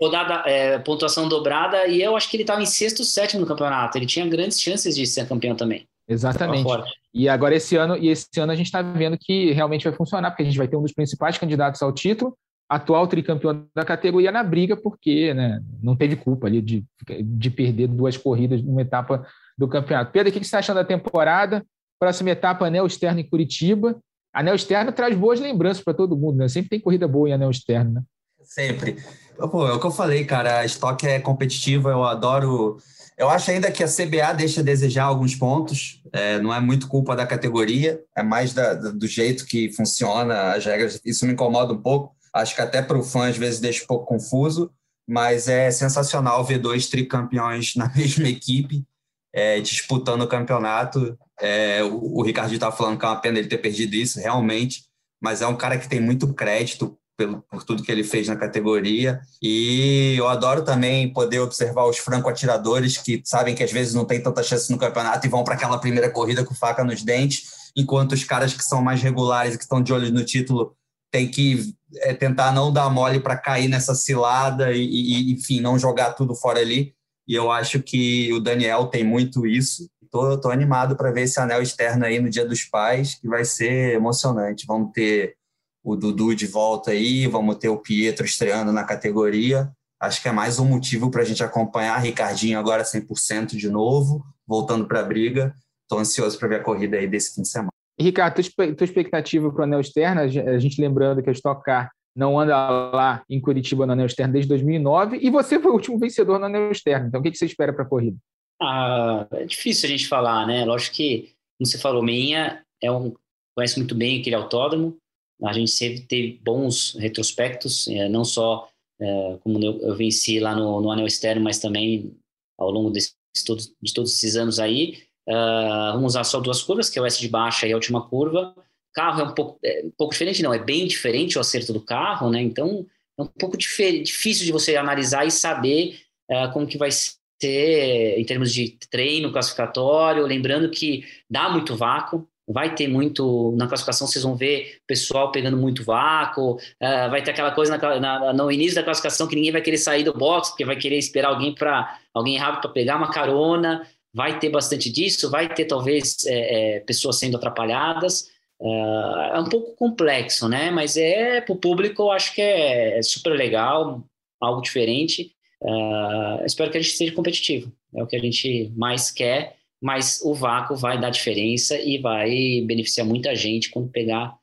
Rodada, é, pontuação dobrada, e eu acho que ele estava em sexto, sétimo no campeonato. Ele tinha grandes chances de ser campeão também. Exatamente. E agora esse ano, e esse ano a gente está vendo que realmente vai funcionar, porque a gente vai ter um dos principais candidatos ao título, atual tricampeão da categoria na briga, porque né, não teve culpa ali de, de perder duas corridas numa etapa do campeonato. Pedro, o que você está achando da temporada? Próxima etapa, anel externo em Curitiba. Anel externo traz boas lembranças para todo mundo, né? Sempre tem corrida boa em anel externo, né? Sempre. Pô, é o que eu falei, cara. A estoque é competitiva, eu adoro eu acho ainda que a CBA deixa a desejar alguns pontos. É, não é muito culpa da categoria, é mais da, do jeito que funciona as regras. Isso me incomoda um pouco. Acho que até para o fã às vezes deixa um pouco confuso, mas é sensacional ver dois tricampeões <laughs> na mesma equipe é, disputando o campeonato. É, o, o Ricardinho estava falando que é uma pena ele ter perdido isso, realmente, mas é um cara que tem muito crédito pelo, por tudo que ele fez na categoria. E eu adoro também poder observar os franco-atiradores que sabem que às vezes não tem tanta chance no campeonato e vão para aquela primeira corrida com faca nos dentes, enquanto os caras que são mais regulares e que estão de olho no título têm que é, tentar não dar mole para cair nessa cilada e, e, enfim, não jogar tudo fora ali. E eu acho que o Daniel tem muito isso. Tô animado para ver esse anel externo aí no Dia dos Pais, que vai ser emocionante. Vamos ter o Dudu de volta aí, vamos ter o Pietro estreando na categoria. Acho que é mais um motivo para a gente acompanhar. Ricardinho agora 100% de novo, voltando para a briga. Estou ansioso para ver a corrida aí desse fim de semana. Ricardo, tua expectativa para o anel externo, a gente lembrando que a Stock Car não anda lá em Curitiba no anel externo desde 2009, e você foi o último vencedor no anel externo. Então, o que você espera para a corrida? Ah, é difícil a gente falar, né? Lógico que, como você falou, Meinha é um, conhece muito bem aquele autódromo, a gente sempre teve bons retrospectos, é, não só é, como eu, venci lá no, no, anel externo, mas também ao longo de, todos, esses anos aí. Uh, vamos usar só duas curvas, que é o S de baixa e a última curva. Carro é um pouco, é um pouco diferente, não, é bem diferente o acerto do carro, né? Então é um pouco difícil de você analisar e saber uh, como que vai ser em termos de treino classificatório. Lembrando que dá muito vácuo, vai ter muito na classificação vocês vão ver pessoal pegando muito vácuo uh, vai ter aquela coisa na, na, no início da classificação que ninguém vai querer sair do box porque vai querer esperar alguém para alguém rápido para pegar uma carona vai ter bastante disso vai ter talvez é, é, pessoas sendo atrapalhadas uh, é um pouco complexo né mas é para o público eu acho que é, é super legal algo diferente. Uh, espero que a gente seja competitivo. É o que a gente mais quer, mas o vácuo vai dar diferença e vai beneficiar muita gente quando pegar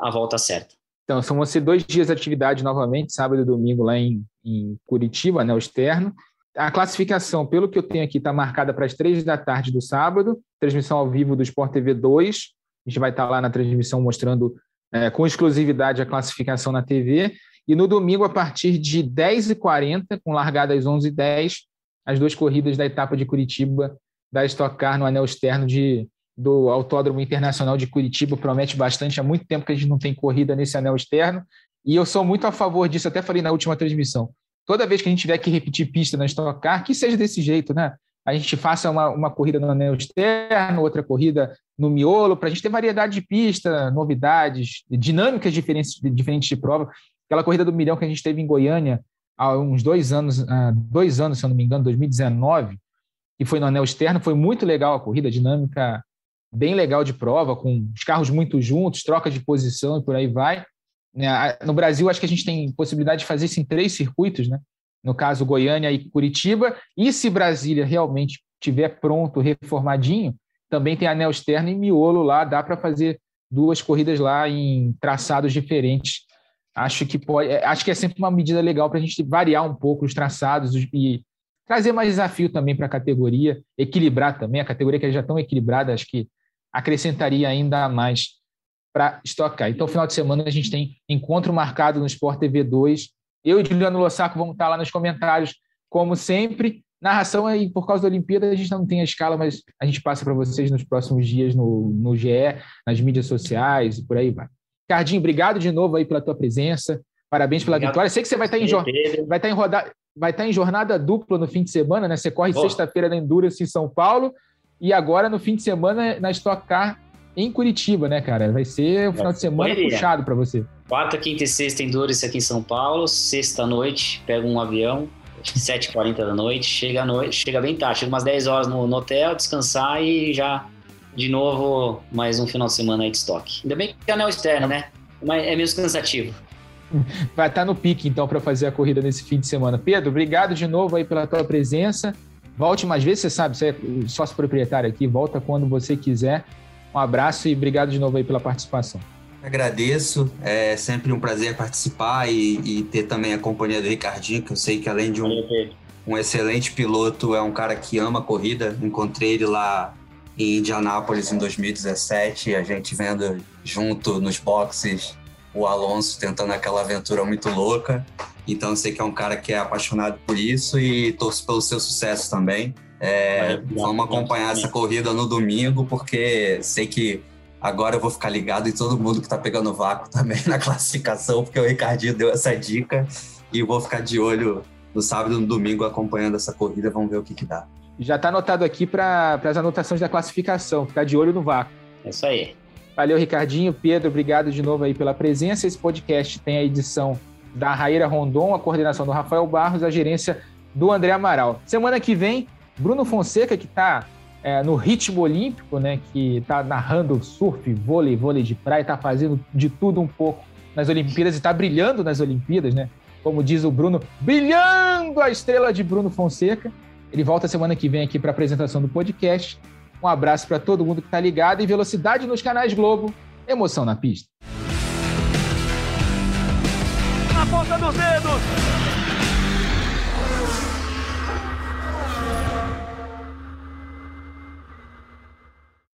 a volta certa. Então, são você dois dias de atividade novamente, sábado e domingo lá em, em Curitiba, né, o externo. A classificação, pelo que eu tenho aqui, está marcada para as três da tarde do sábado, transmissão ao vivo do Sport TV 2. A gente vai estar tá lá na transmissão mostrando é, com exclusividade a classificação na TV. E no domingo, a partir de 10h40, com largada às 11h10, as duas corridas da etapa de Curitiba da Stock Car no anel externo de, do Autódromo Internacional de Curitiba. Promete bastante. Há muito tempo que a gente não tem corrida nesse anel externo. E eu sou muito a favor disso, até falei na última transmissão. Toda vez que a gente tiver que repetir pista na Stock Car, que seja desse jeito, né? A gente faça uma, uma corrida no anel externo, outra corrida no miolo, para a gente ter variedade de pista, novidades, dinâmicas diferentes, diferentes de prova. Aquela corrida do milhão que a gente teve em Goiânia há uns dois anos, dois anos, se eu não me engano, 2019, que foi no anel externo, foi muito legal a corrida, dinâmica bem legal de prova, com os carros muito juntos, troca de posição e por aí vai. Né, no Brasil, acho que a gente tem possibilidade de fazer isso em três circuitos, né? No caso, Goiânia e Curitiba. E se Brasília realmente tiver pronto, reformadinho, também tem anel externo e miolo lá, dá para fazer duas corridas lá em traçados diferentes acho que pode, é, acho que é sempre uma medida legal para a gente variar um pouco os traçados e trazer mais desafio também para a categoria, equilibrar também a categoria que já estão equilibrada, acho que acrescentaria ainda mais para estocar. Então, final de semana a gente tem encontro marcado no Sport TV 2. Eu e Juliano Lossaco vamos estar lá nos comentários, como sempre. Narração aí, por causa da Olimpíada, a gente não tem a escala, mas a gente passa para vocês nos próximos dias no, no GE, nas mídias sociais e por aí vai. Cardinho, obrigado de novo aí pela tua presença. Parabéns pela obrigado. vitória. Sei que você vai estar, em, vai, estar em roda... vai estar em jornada dupla no fim de semana, né? Você corre oh. sexta-feira na Endurance em São Paulo e agora no fim de semana na Stock Car em Curitiba, né, cara? Vai ser um final de semana puxado para você. Quarta, quinta e sexta Endurance aqui em São Paulo. Sexta noite, pego um avião, 7h40 da noite, chega à noite, chega bem tarde, chega umas 10 horas no, no hotel, descansar e já de novo mais um final de semana aí de estoque. Ainda bem que é anel externo, né? Mas é meio cansativo. Vai estar no pique, então, para fazer a corrida nesse fim de semana. Pedro, obrigado de novo aí pela tua presença. Volte mais vezes, você sabe, você é sócio proprietário aqui, volta quando você quiser. Um abraço e obrigado de novo aí pela participação. Agradeço, é sempre um prazer participar e, e ter também a companhia do Ricardinho, que eu sei que além de um, um excelente piloto, é um cara que ama corrida. Encontrei ele lá em Indianápolis em 2017, a gente vendo junto nos boxes o Alonso tentando aquela aventura muito louca. Então eu sei que é um cara que é apaixonado por isso e torço pelo seu sucesso também. É, vamos acompanhar essa corrida no domingo, porque sei que agora eu vou ficar ligado em todo mundo que está pegando vácuo também <laughs> na classificação, porque o Ricardinho deu essa dica e vou ficar de olho no sábado e no domingo acompanhando essa corrida, vamos ver o que, que dá. Já está anotado aqui para as anotações da classificação, ficar de olho no vácuo. É isso aí. Valeu, Ricardinho. Pedro, obrigado de novo aí pela presença. Esse podcast tem a edição da Raíra Rondon, a coordenação do Rafael Barros, a gerência do André Amaral. Semana que vem, Bruno Fonseca, que está é, no ritmo olímpico, né, que está narrando surf, vôlei, vôlei de praia, está fazendo de tudo um pouco nas Olimpíadas e está brilhando nas Olimpíadas, né? Como diz o Bruno, brilhando a estrela de Bruno Fonseca. Ele volta semana que vem aqui para a apresentação do podcast. Um abraço para todo mundo que está ligado e velocidade nos canais Globo. Emoção na pista. Na ponta dos dedos.